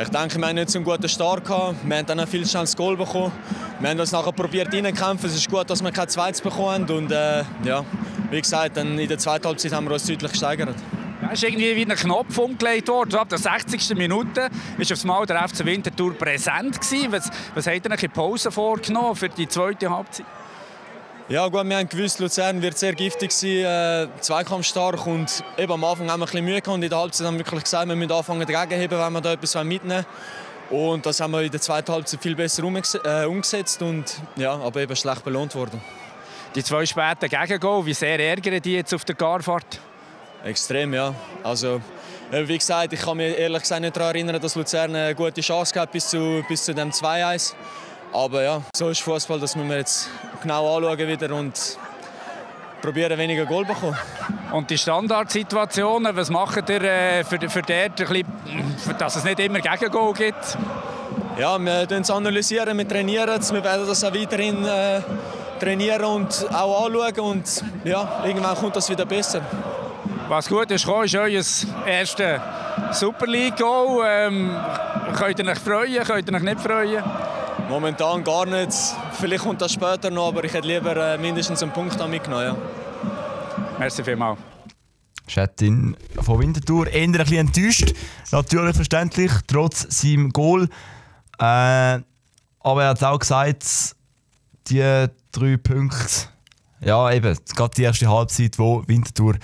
Ich denke, wir haben nicht so einen guten Start gehabt. Wir haben dann viel schnell das Goal bekommen. Wir haben uns nachher probiert reinzukämpfen. Es ist gut, dass wir kein zweites bekommen haben. Und äh, ja, wie gesagt, dann in der zweiten Halbzeit haben wir uns deutlich gesteigert. Ja, ist irgendwie wie ein Knopf umgelegt worden. Ab der 60. Minute war auf einmal der FC Winterthur präsent. Was, was ihr euch in Pause vorgenommen für die zweite Halbzeit? Ja gut, wir haben gewusst, Luzern wird sehr giftig sein, äh, zweikampfstark und eben am Anfang haben wir ein bisschen Mühe gehabt und in der Halbzeit haben wir wirklich gesagt, wir müssen anfangen dagegen heben, wenn wir da etwas mitnehmen wollen. Und das haben wir in der zweiten Halbzeit viel besser äh, umgesetzt und ja, aber eben schlecht belohnt worden. Die zwei späten Gegengol, wie sehr ärgern die jetzt auf der Garfahrt? Extrem, ja. Also, äh, wie gesagt, ich kann mich ehrlich gesagt nicht daran erinnern, dass Luzern eine gute Chance gehabt bis zu, bis zu dem 2-1. Aber ja, so ist Fußball, das müssen wir jetzt genau anschauen wieder und probieren weniger Goal zu bekommen. Und die Standardsituationen, was macht ihr äh, für, für dort, dass es nicht immer Gegengol gibt? Ja, wir analysieren es, analysieren, wir trainieren es, wir werden das auch weiterhin äh, trainieren und auch anschauen und ja, irgendwann kommt das wieder besser. Was gut ist, gekommen, ist euer erstes Super League Goal. Ähm, könnt ihr euch freuen, könnt ihr euch nicht freuen? Momentan gar nicht. Vielleicht kommt das später noch, aber ich hätte lieber äh, mindestens einen Punkt mitgenommen. Ja. Merci vielmals. Chattin von Winterthur eher ein bisschen enttäuscht. Natürlich verständlich, trotz seinem Goal. Äh, aber er hat auch gesagt, die drei Punkte, ja eben, gerade die erste Halbzeit, wo Winterthur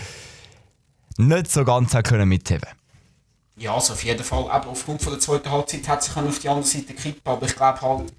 nicht so ganz können mitheben Ja, also auf jeden Fall. Aber aufgrund von der zweiten Halbzeit hat sich auf die andere Seite kippen. Aber ich glaube halt,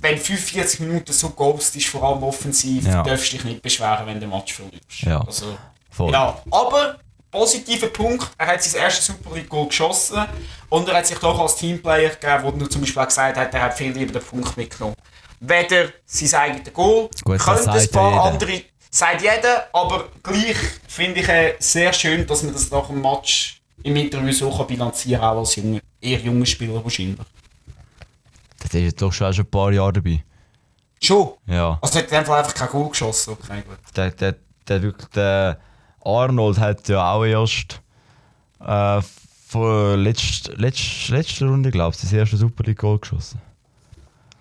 wenn 45 Minuten so ghost ist, vor allem offensiv, Ja. darfst du dich nicht beschweren, wenn der Match verlierst. Ja. Also, Voll. ja. Aber positiver Punkt, er hat sein erstes Super League Goal geschossen und er hat sich doch als Teamplayer gegeben, wo er zum Beispiel gesagt hat, er hat viel lieber den Punkt mitgenommen. Weder sein eigenes Goal, Gut, das könnte ein paar jeder. andere, sagt jeder, aber gleich finde ich äh, sehr schön, dass man das nach dem Match im Interview so kann bilanzieren kann, auch als junge, eher junger Spieler wahrscheinlich. Das ist jetzt doch schon, schon ein paar Jahre dabei. Schon? Ja. Also er hat Fall einfach kein Goal geschossen, okay, gut. Der, der, der, wirklich, der Arnold hat ja auch erst äh, vor letzt, letzt, letzter Runde, glaube ich, das erste Super League Goal geschossen.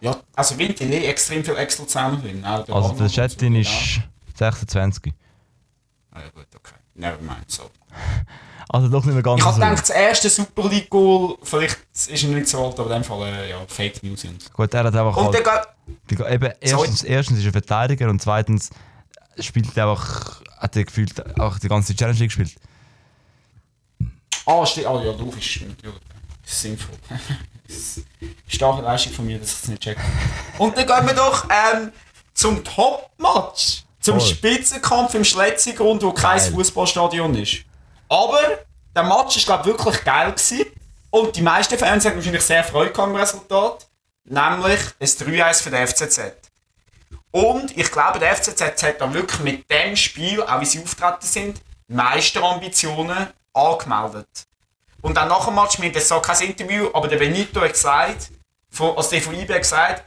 Ja, also Winterlee extrem viel Excel zusammen drin. Auch Also Arnold der Chattin so, ist 26. Ja. Ah, ja gut, okay. Nevermind, so. Also doch nicht mehr ganz Ich habe gedacht, das erste Super League Goal, vielleicht ist er nicht so alt, aber in dem Fall äh, ja, Fake News. Und, Gut, er hat einfach und halt, die- eben, erstens, erstens ist er Verteidiger und zweitens spielt er einfach, hat er gefühlt auch die ganze Challenge League gespielt. Ah, steht. Ah, ja, logisch. Natürlich. Das ist sinnvoll. Ist Starke Leistung von mir, dass ich es nicht checke. Und dann gehen wir doch ähm, zum Top-Match. Zum Voll. Spitzenkampf im Schletzigrund, wo kein. Fußballstadion ist. Aber der Match glaube ich, wirklich geil gewesen. Und die meisten Fans haben wahrscheinlich sehr Freude am Resultat. Nämlich ein 3-1 für den FCZ. Und ich glaube, der FCZ hat da wirklich mit dem Spiel, auch wie sie auftreten sind, Meisterambitionen angemeldet. Und dann nach dem Match, haben jetzt so kein Interview, aber der Benito hat gesagt, von, also der von IB hat gesagt,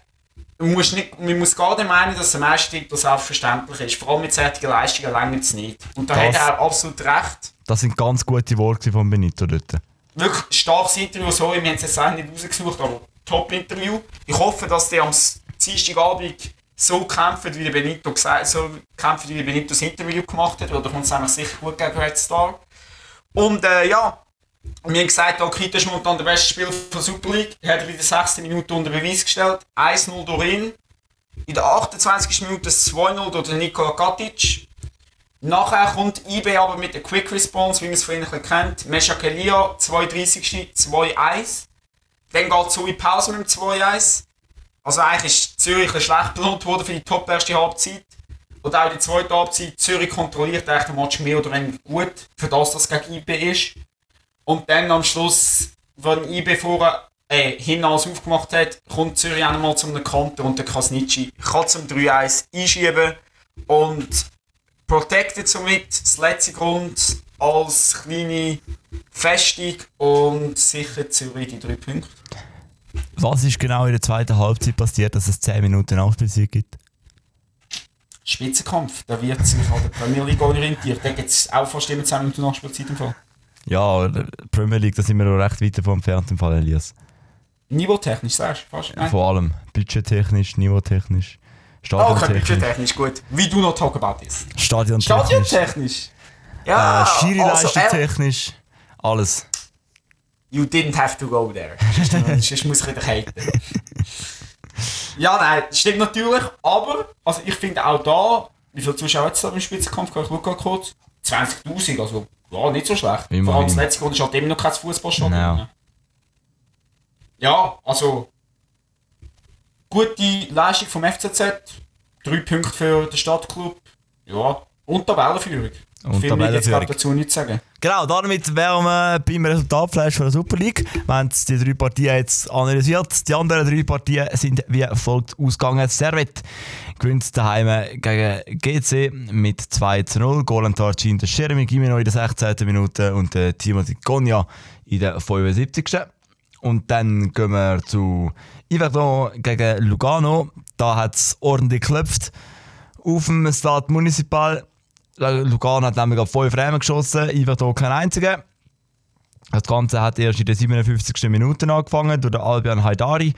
man muss, nicht, man muss gar nicht meinen, dass der Meistertitel selbstverständlich ist. Vor allem mit solchen Leistungen länger es nicht. Und da Das- hat er absolut recht. Das sind ganz gute Worte von Benito dort. Wirklich starkes Interview, sorry, wir haben es jetzt auch nicht rausgesucht, aber Top-Interview. Ich hoffe, dass die am Dienstagabend so kämpfen, wie der Benito gesagt so kämpfen, wie der Benito das Interview gemacht hat, da kommt es eigentlich sicher gut gegen Red Star. Und äh, ja, wir haben gesagt, Okita ist momentan der beste Spieler der Super League. Er hat in der 6. Minute unter Beweis gestellt. 1-0 durch ihn. In der 28. Minute das 2-0 durch Nikola Katic. Nachher kommt IB aber mit der Quick Response, wie man es von ihnen kennt. Mesha Kelia, 32. 2-1. Dann geht es so in Pause mit dem 2-1. Also eigentlich ist Zürich ein schlecht belohnt worden für die top erste Halbzeit. Und auch die zweite Halbzeit, Zürich kontrolliert eigentlich den Match mehr oder weniger gut, für das, dass es gegen IB ist. Und dann am Schluss, wenn IB vorher äh, hinten alles aufgemacht hat, kommt Zürich auch nochmal zu einem Konter und der Kasnitschi kann zum 3-1 einschieben. Und protected somit das letzte Grund als kleine Festung und sicher Zürich die drei Punkte. Was ist genau in der zweiten Halbzeit passiert, dass es 10 Minuten Nachspielzeit gibt? Spitzenkampf, da wird sich an der Premier League orientiert. Da gibt es auch fast immer 10 Minuten Nachspielzeit im Fall. Ja, Premier League, da sind wir noch recht weit davon entfernt im Fall, Elias. Niveautechnisch, sagst du fast? Nein. Vor allem budgettechnisch, niveautechnisch, Oh, okay, budgettechnisch, gut. Wie du noch talk about this. stadiontechnisch, Stadiontechnisch? Ja, äh, Schiri-Leistung also, technisch, alles. You didn't have to go there. Sonst muss ich wieder haten. ja, nein, das stimmt natürlich, aber also ich finde auch da, wie viele Zuschauer es da im Spitzenkampf? Ich schaue gerade kurz. 20.000, also ja, nicht so schlecht. Immerhin. Vor allem das letzte Grund ist halt immer noch kein Fußballstadion. Ja. ne? Ja, also gute Leistung vom FCZ. Drei Punkte für den Stadtclub. Ja, und Tabellenführung. Und Viel mehr jetzt Tabellenführung. dazu nicht zu sagen. Genau, damit wären wir beim Resultatfleisch von der Super League. Wir haben die drei Partien jetzt analysiert. Die anderen drei Partien sind wie folgt ausgegangen. Servet gewinnt daheim gegen GC mit 2 zu 0. Goal an Tarcin, der Jeremy Gimeno in der 16. Minute und der Timothy Gonja in der 75. Und dann gehen wir zu Yverdon gegen Lugano. Da hat es ordentlich geklopft. Auf dem Stade Municipal Lugano hat nämlich 5 Räume geschossen, Yverdon kein einziger. Das Ganze hat erst in der 57. Minute angefangen durch Albion Haidari.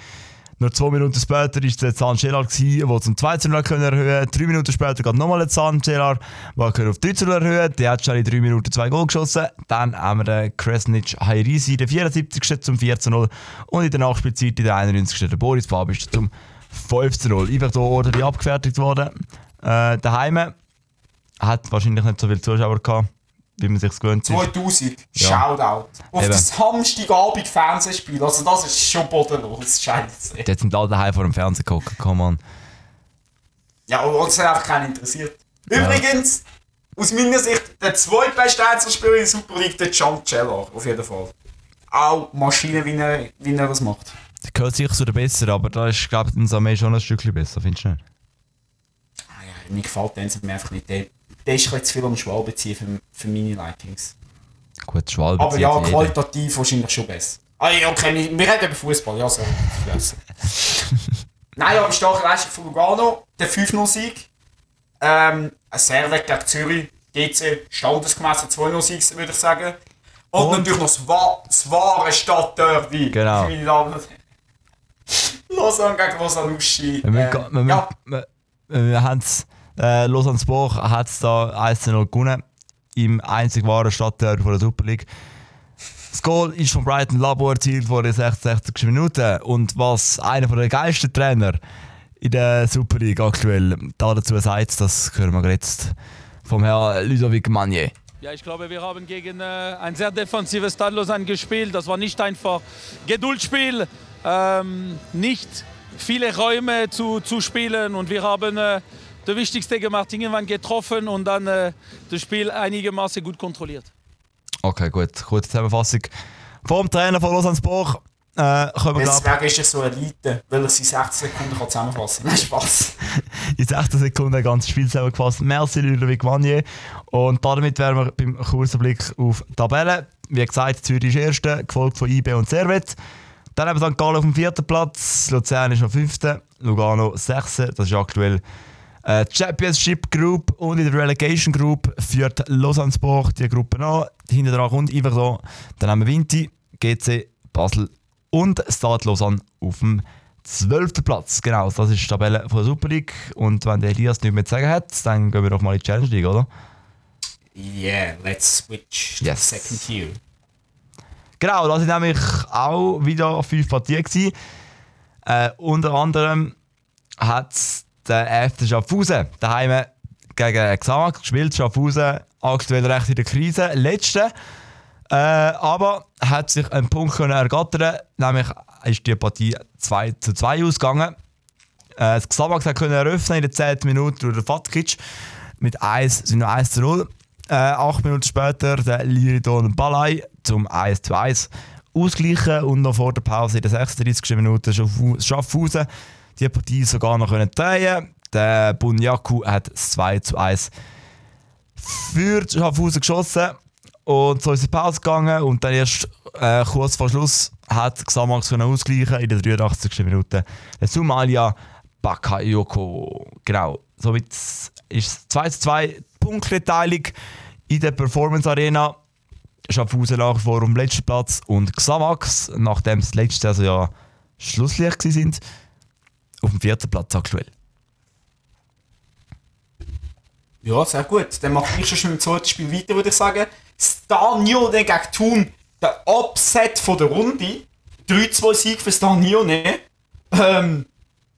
Nur zwei Minuten später war der Zahn Gerard, der zum 2 0 können erhöhen Drei Minuten später geht nochmal Zahn Gerard, der auf 3 0 erhöhen Der hat schon in 3 Minuten zwei Goal geschossen. Dann haben wir den Kresnic Hairisi der 74. zum 4 0 und in der Nachspielzeit in der 91. der Boris Fabisch zum 5 0. Einfach hier ordentlich abgefertigt worden. Äh, daheim hat wahrscheinlich nicht so viele Zuschauer gehabt, wie man sich gewöhnt ist. 2000, Ja. Shoutout. Auf Eben. das Samstagabend Fernsehspiel, also das ist schon bodenlos, scheiße. Jetzt sind alle daheim vor dem Fernsehen geguckt, come on. Ja, aber uns hat einfach keinen interessiert. Übrigens, aus meiner Sicht, der zweitbeste Einzelspieler in der Super League, der John Cellar, auf jeden Fall. Auch Maschine, wie er, wie er das macht. Der gehört sicher zu den Besseren, aber da ist, glaube ich, Samé schon ein Stückchen besser, findest du nicht? Ah ja, mir gefällt mir einfach nicht. Der, der ist ein zu viel am Schwalbe ziehen für, für meine Likings. Gut, Schwalbe Aber ja, zieht jeder. qualitativ wahrscheinlich schon besser. Ah ja, okay, wir, wir reden über Fußball, ja, so. Nein, aber starke Leistung von Lugano, der 5-0-Sieg. Ähm, ein Servet gegen Zürich, GC, standesgemäß ein 2-0-Sieg, würde ich sagen. Und, Und? natürlich noch das, wa das wahre Stadtderby. Genau. Meine Damen und Herren. Lausanne gegen Lausanne Uschi. Wir, Ähm, wir, ja, wir, wir, wir haben es, äh, Lausanne Sport hat es da 1-0 gewonnen. Im einzig wahren von der Super League. Das Goal ist von Brighton Labo erzielt worden in 66 Minuten. Und was einer der geilsten Trainer in der Super League aktuell da dazu sagt, das hören wir jetzt vom Herrn Ludovic Magnier. Ja, ich glaube, wir haben gegen äh, ein sehr defensives Stade gespielt. Das war nicht einfach Geduldsspiel, ähm, nicht viele Räume zu, zu spielen und wir haben äh, das Wichtigste gemacht, irgendwann getroffen und dann äh, das Spiel einigermaßen gut kontrolliert. Okay, gut. Kurze Zusammenfassung. Vom Trainer von Lausanne Sport äh, deswegen ist er so Elite, weil er sie 60 Sekunden kann zusammenfassen kann. Nein, Spaß. in 16 Sekunden ein ganzes Spiel zusammengefasst. Merci Ludovic Magnier. Und damit wären wir beim kurzen Blick auf die Tabelle. Wie gesagt, Zürich ist Erste, gefolgt von IB und Servet. Dann haben wir St. Gallen auf dem vierten Platz, Luzern ist am fünften, Lugano sechste. Das ist aktuell äh, Championship Group und in der Relegation Group führt Lausanne Sport die Gruppe an. Hinter dran kommt einfach so. Dann haben wir Vinti, GC, Basel und Stade Lausanne auf dem 12. Platz. Genau, das ist die Tabelle von der Super League. Und wenn der Elias nichts mehr zu sagen hat, dann gehen wir doch mal in die Challenge League, oder? Yeah, let's switch to Yes. the second tier. Genau, da sind nämlich auch wieder fünf Partien gewesen. Äh, unter anderem hat der FC Schaffhausen daheim gegen Xamax gespielt. Schaffhausen aktuell recht in der Krise. Letzte. Äh, aber hat sich einen Punkt können ergattern Nämlich ist die Partie 2 zu 2 ausgegangen. Äh, das Xamax hat können eröffnen in der 10. Minute durch den Fatkic. Mit 1 sind noch 1 zu 0. Äh, acht Minuten später der Liridon Balai zum 1 zu 1 ausgleichen und noch vor der Pause in der 36. Minute Schaffhau- Schaffhausen die Partie sogar noch können drehen. Der Bunyaku hat das 2 zu 1 für Schaffhausen geschossen und so ist die Pause gegangen und dann erst äh, kurz vor Schluss hat Xamax ausgleichen in der 83. Minute. Der Somalia Bakayoko. Genau, somit ist es 2 zu 2 Punktteilung in der Performance Arena. Schaffhausen nach vor am letzten Platz und Xamax, nachdem es letztes Jahr ja Schlusslicht sind, auf dem vierten Platz aktuell. Ja, sehr gut. Dann mache ich schon mit dem zweiten Spiel weiter, würde ich sagen. Stanione gegen Thun. Der Upset von der Runde. 3-2-Sieg für Stanione. Ähm,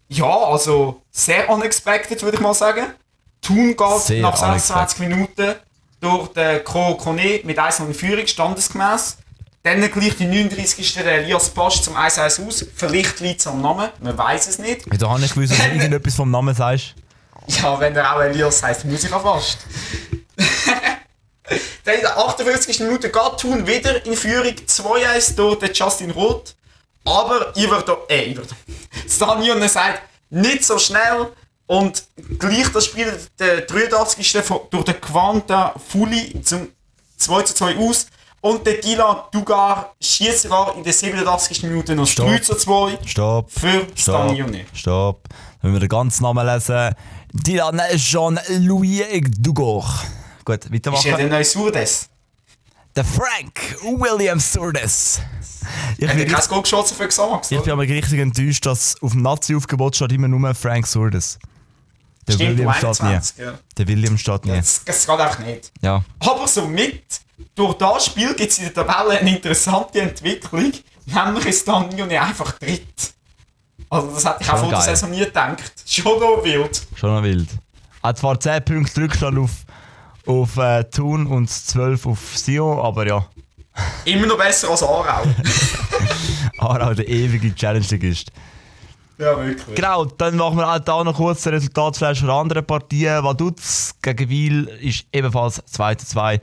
ja, also sehr unexpected, würde ich mal sagen. Thun geht Sehr nach 26 Minuten durch den Ko Kone mit 1 in Führung, standesgemäß. Dann gleich die 39. der Elias Pasch zum 1-1 aus. Vielleicht liegt es am Namen, man weiß es nicht. Wieso habe ich gewusst, dass du irgendetwas vom Namen sagst? Ja, wenn er auch Elias heisst, muss ich auch fast. Dann in der 58. Minute geht Thun wieder in Führung 2-1 durch den Justin Roth. Aber Iverdo, äh, Iverdo. Stanion sagt, nicht so schnell. Und gleich das Spiel, der 83. von- durch den Quanta Fuli zum 2 zu 2 aus. Und der Dylan Dugar schießt sogar in der 87. Minute noch das Stopp. 3 zu 2 Stopp. für Stopp. Stanione. Stopp. Wenn wir den ganzen Namen lesen. Dylan Jean-Louis Dugor. Gut, Ist ja weitermachen. der neue Surdes. der Frank William Surdes. Ich bin, richtig- geschossen für Xamax? ich bin aber richtig enttäuscht, dass auf dem Nazi-Aufgebot steht immer nur Frank Surdes. Der Stimmt, William steht nie. 21, ja. Der William steht nie. Das, das geht einfach nicht. Ja. Aber so mit, durch das Spiel gibt es in der Tabelle eine interessante Entwicklung. Nämlich ist Daniel einfach dritt. Also das hätte ich auch vor der. Saison nie gedacht. Schon noch wild. Schon noch wild. Hat zwar 10 Punkte Rückstand auf, auf äh, Thun und 12 auf Sion, aber ja, Immer noch besser als Aarau. Aarau der ewige Challenge-Ligist. ja, wirklich. Genau, dann machen wir auch da noch kurz den Resultatflash von anderen Partien. Vaduz gegen Wiel ist ebenfalls 2-2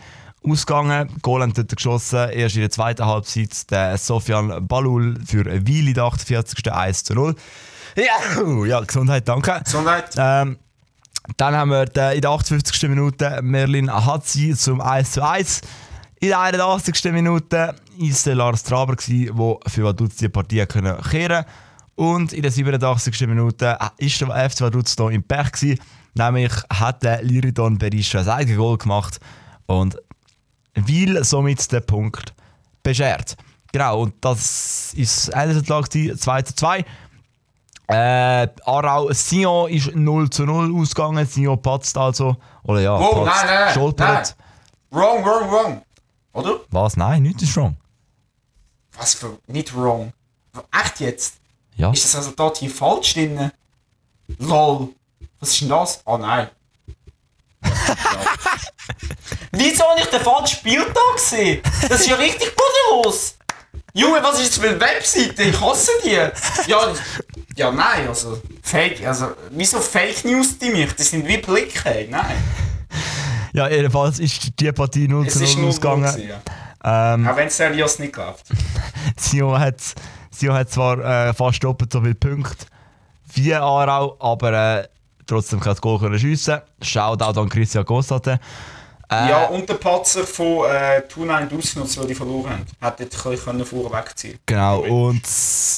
ausgegangen. Goal dort geschossen, erst in der zweiten Halbzeit der Sofian Balul für Wiel in der 48. 1 zu 0. Ja, ja Gesundheit, danke. Gesundheit. Ähm, dann haben wir den, in der 58. Minute Merlin Hatzi zum 1 zu 1. In der 81. Minute ist der Lars Traber, der für Vaduz die Partie können kehren Und in der 87. Minute ist der FC Vaduz noch im Pech. Gewesen. Nämlich hat der Liridon Berisha sein eigenes Goal gemacht und Wiel somit den Punkt beschert. Genau, und das ist das Resultat gewesen, 2 zu 2. Äh, Aarau Sion ist 0 zu 0 ausgegangen. Sion patzt also. Oder ja, Wow, patzt, nein, nein, nein. stolpert. Wrong, wrong, wrong. Oder? Was? Nein, nichts ist wrong. Was für. Nicht wrong. Echt jetzt? Ja. Ist das Resultat hier falsch drin? Lol. Was ist denn das? Oh nein. Wieso habe ich den falschen Spieltag gesehen? Das ist ja richtig bodenlos. Junge, was ist das für eine Webseite? Ich hasse die. Ja, ja nein, also Fake, also wieso Fake News die mich? Das sind wie Blicke, nein. Ja, jedenfalls ist die Partie 0 Es zu ist 0 nur ausgegangen. gewesen, ja. Ähm, Auch wenn es seriös nicht läuft. Sion hat, Sion hat zwar äh, fast doppelt so viele Punkte wie Aarau, aber äh, trotzdem kein Goal können schiessen. Shoutout an Christian Gossate. Äh, Ja, und der Patzer von äh, Thun haben ausgenutzt, weil die verloren haben. Hätte ein bisschen vorher wegziehen Genau, und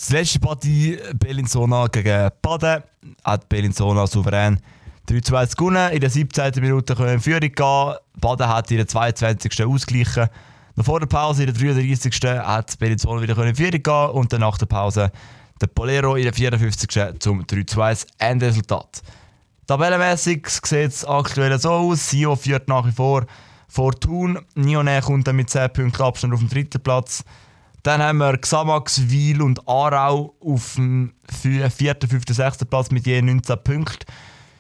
die letzte Partie, Bellinzona gegen Baden, hat Bellinzona souverän 3-2 gewonnen. In der 17. Minute können in Führung gehen. Baden hat in der 22. ausgleichen. Noch vor der Pause, in der 33. hat Bellinzona wieder in Führung gehen und dann nach der Pause der Polero in der 54. zum 3-2 Endresultat. Tabellenmäßig sieht es aktuell so aus. Sio führt nach wie vor vor Thun. Nione kommt dann mit 10 Punkten Abstand auf dem dritten Platz. Dann haben wir Xamax, Wiel und Aarau auf dem vierten, fünften, sechsten Platz mit je 19 Punkten.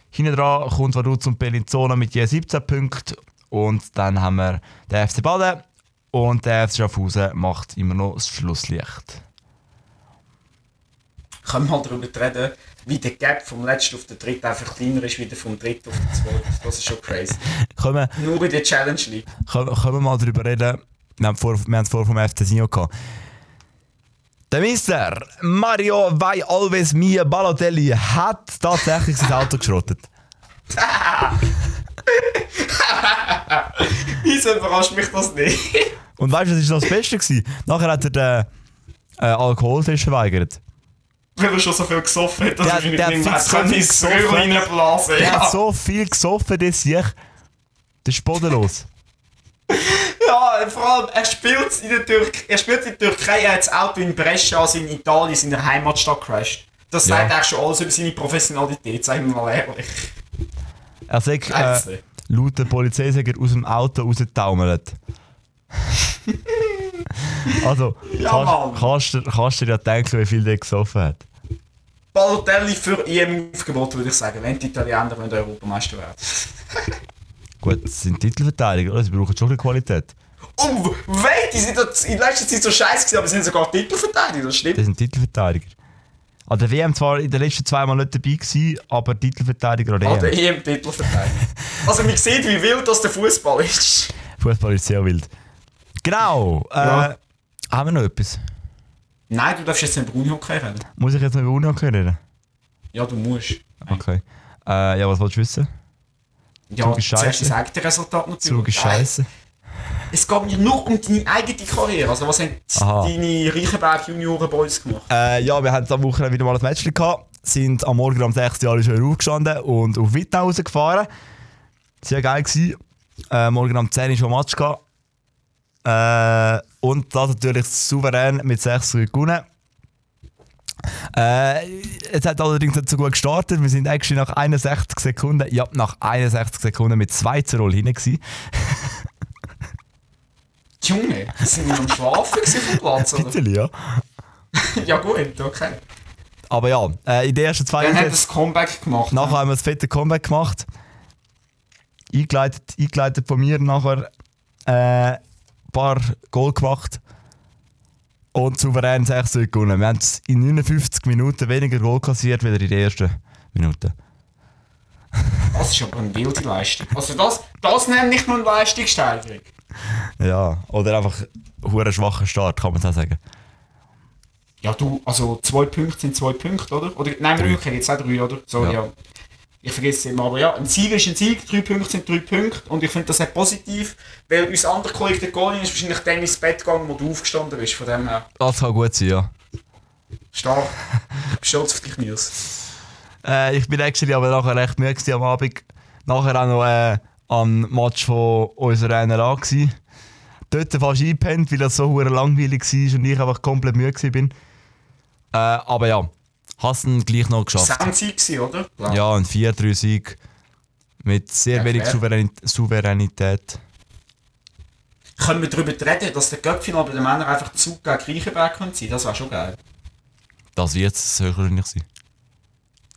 Hinten dran kommt Vaduz und Bellinzona mit je 17 Punkten. Und dann haben wir den FC Baden und der FC Schaffhausen macht immer noch das Schlusslicht. Können wir mal darüber reden, wie der Gap vom letzten auf den dritten einfach kleiner ist, wie der vom dritten auf den zweiten. Das ist schon crazy. Kommen, Nur in der Challenge League. können, können wir mal darüber reden. Wir haben vor, wir haben es vorher vom FC Sion gehabt. Der Mister Mario Vai Alves Mia Balotelli hat tatsächlich sein Auto geschrottet. Wieso überrascht mich das nicht? Und weißt du, das war noch das Beste. Gewesen. Nachher hat er den äh, Alkoholtest verweigert. Weil er schon so viel gesoffen hat, dass Der- er wahrscheinlich der nicht mehr so viel ins Röhr gesoffen. reinblasen. Der Ja. hat so viel gesoffen, das ich. Das ist bodenlos. ja, vor allem, er spielt in der Türkei, er spielt in der Türkei, er hat das Auto in Brescia, also in Italien, seiner Heimatstadt crashed. Das Ja. sagt eigentlich schon alles über seine Professionalität, sagen wir mal ehrlich. Er sagt, äh, laut der Polizei sagt er aus dem Auto rausgetaumelt. Also, Ja, kannst, kannst, du- kannst du dir ja denken, wie viel der gesoffen hat. Balotelli für EM-Aufgebot, würde ich sagen, wenn die Italiener wollen Europameister werden. Gut, das sind Titelverteidiger, oder? Sie brauchen schon ein bisschen Qualität. Oh, wait, die sind in letzter Zeit so scheiße gewesen, aber sie sind sogar Titelverteidiger, das stimmt. Das sind Titelverteidiger. An der WM zwar in den letzten zwei Mal nicht dabei gewesen, aber Titelverteidiger an der Ah, der EM. EM-Titelverteidiger. also man sieht, wie wild das der Fußball ist. Fußball ist sehr wild. Genau. Äh, Ja. Haben wir noch etwas? Nein, du darfst jetzt nicht über Unihockey reden. Muss ich jetzt noch über Unihockey reden? Ja, du musst. Okay. Äh, ja, was wolltest du wissen? Ja, zuerst das eigene Resultat natürlich. Zug ist scheiße. Es geht mir nur um deine eigene Karriere. Also was haben Aha. deine Reichenberg Junioren Boys gemacht? Äh, ja, wir hatten am Wochenende wieder mal ein Match gehabt. Sind am Morgen um 6 Uhr schon aufgestanden und auf Wittau rausgefahren. Sehr geil gewesen. Äh, morgen um 10 Uhr schon ein Match gehabt. Äh, und das natürlich souverän mit 6 gewonnen. Äh, es hat allerdings nicht so gut gestartet. Wir sind eigentlich nach 61 Sekunden, ja, nach 61 Sekunden mit 2 zu 0 hinten gewesen. Junge, sind wir am Schlafen vom Platz, oder? Bisschen, ja. ja gut, okay. Aber ja, äh, in den ersten zwei Dann hat das Comeback gemacht. Nachher haben wir das fette Comeback gemacht. Eingeleitet, eingeleitet von mir nachher äh, paar Goal gemacht. Und souverän 6 gewonnen. Wir haben in 59 Minuten weniger Goal kassiert, wie in den ersten Minuten. Das ist aber eine wilde Leistung. Also das, das nenne ich nur eine Leistungssteigerung. Ja, oder einfach ein schwacher Start, kann man so sagen. Ja, du, also zwei Punkte sind zwei Punkte, oder? Oder nein, Drei. wirklich, jetzt auch drei, oder? Sorry, Ja. ja. Ich vergesse es immer, aber ja, ein Sieg ist ein Sieg, drei Punkte sind drei Punkte und ich finde das auch positiv, weil unser anderer Kollege, der Golin, ist wahrscheinlich dann ins Bett gegangen, wo du aufgestanden bist, von dem her. Das kann gut sein, ja. Stark. Ich bin stolz auf dich, Nils. Äh, ich bin actually aber nachher recht müde gewesen am Abend. Nachher auch noch äh, am Match von unserer NRA gsi. Dort fast eingepennt, weil das so langweilig war und ich einfach komplett müde war. Äh, aber ja, hast ihn gleich noch geschafft. Gewesen, oder? Klar. Ja, ein 4-3-Sieg. Mit sehr Ja, wenig. Souverän Souveränität. Können wir darüber reden, dass der Göppfinal bei den Männern einfach Zug gegen Griechenberg könnte sein? Das wäre schon geil. Das wird es höchstwahrscheinlich sein.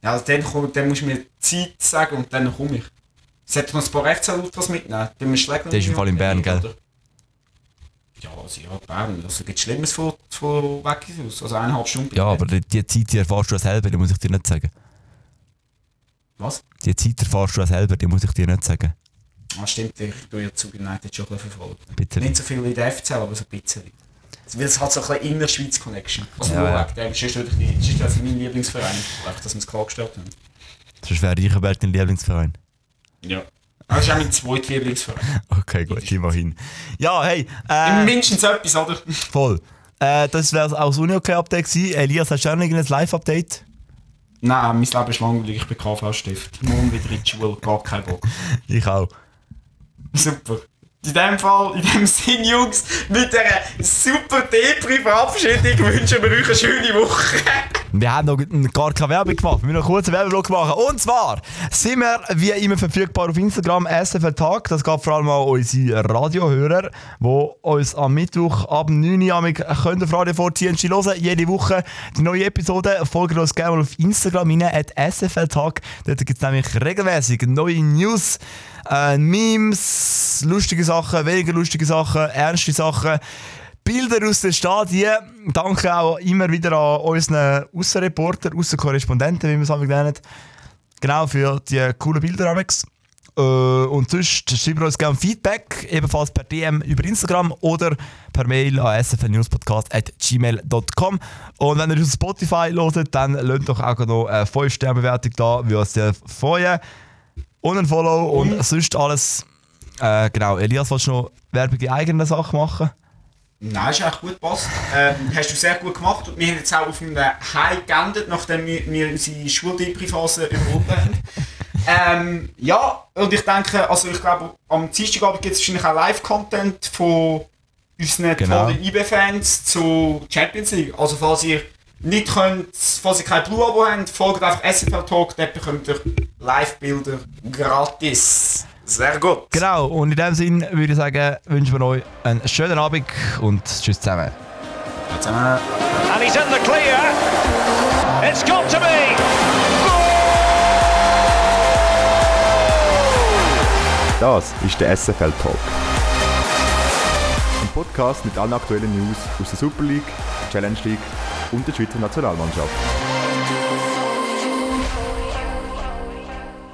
Ja, also dann, komm, dann musst du mir Zeit sagen und dann komme ich. Sollte noch ein paar Ultras mitnehmen? Dann schlägt Der ist im Fall in Bern, gell? Ja, also ja, Bern. Also gibt Schlimmes von, von weg aus. Also eineinhalb Stunden. Ja, aber die, die Zeit die erfährst du selber, die muss ich dir nicht sagen. Was? Die Zeit erfährst du selber, die muss ich dir nicht sagen. Ah, stimmt, ich tue ja zu United schon ein bisschen verfolgt. Bitte. Nicht so viel in der FCL, aber so ein bisschen. Weil es hat so ein bisschen Innerschweiz-Connection. Also Ja, nur ja. wegen dem. Sonst würde ich nicht- sonst wäre es mein Lieblingsverein. Einfach, dass wir es klargestellt haben. Das wäre Reichenberg dein Lieblingsverein. Ja. Das ist auch mein zweiter Lieblingsverein. Okay, gut, immerhin. Ja, hey, äh, Mindestens etwas, oder? voll. Äh, das wäre auch das Uni-OK-Update gewesen. Elias, hast du auch noch ein Live-Update? Nein, mein Leben ist langweilig, ich bin KV-Stift. Morgen wieder in die Schule, gar kein Bock. Ich auch. Super. In dem Fall, in dem Sinn, Jungs, mit dieser super Depri-Verabschiedung wünschen wir euch eine schöne Woche. Wir haben noch gar keine Werbung gemacht. Wir müssen noch einen Werbeblock machen. Und zwar sind wir wie immer verfügbar auf Instagram, SFL Tag. Das geht vor allem an unsere Radiohörer, die uns am Mittwoch ab 9 Uhr können Radio vorziehen und hören. Jede Woche die neue Episode. Folgt uns gerne mal auf Instagram rein, at SFL Tag. Dort gibt es nämlich regelmäßig neue News, äh, Memes, lustige Sachen, weniger lustige Sachen, ernste Sachen. Bilder aus den Stadien. Danke auch immer wieder an unseren Aussenreporter, Aussenkorrespondenten, wie wir es nennen. Genau, für die coolen Bilder. Alex. Äh, und sonst schreibt uns gerne Feedback, ebenfalls per DM über Instagram oder per Mail an sfnewspodcast.gmail.com. Und wenn ihr uns auf Spotify hört, dann lasst doch auch noch eine 5-Sterne-Bewertung da, wir uns sehr freuen. Und ein Follow und sonst alles. Äh, genau, Elias, willst du noch Werbung in eigener Sache machen? Nein, ist echt gut gepasst. Ähm, hast du sehr gut gemacht. Und wir haben jetzt auch auf einem High geendet, nachdem wir, wir unsere Schuldepri-Phase überwunden haben. ähm, ja, und ich denke, also ich glaube, am Dienstagabend gibt es wahrscheinlich auch Live-Content von unseren Genau. tollen IB-Fans zu Champions League. Also falls ihr nicht könnt, falls ihr kein Blue-Abo habt, folgt einfach SFL Talk, dort bekommt ihr Live-Bilder gratis. Sehr gut. Genau, und in dem Sinn würde ich sagen, wünschen wir euch einen schönen Abend und tschüss zusammen. Zusammen. And he's in the clear. It's got to be. Das ist der SFL Talk. Ein Podcast mit allen aktuellen News aus der Super League, Challenge League und der Schweizer Nationalmannschaft.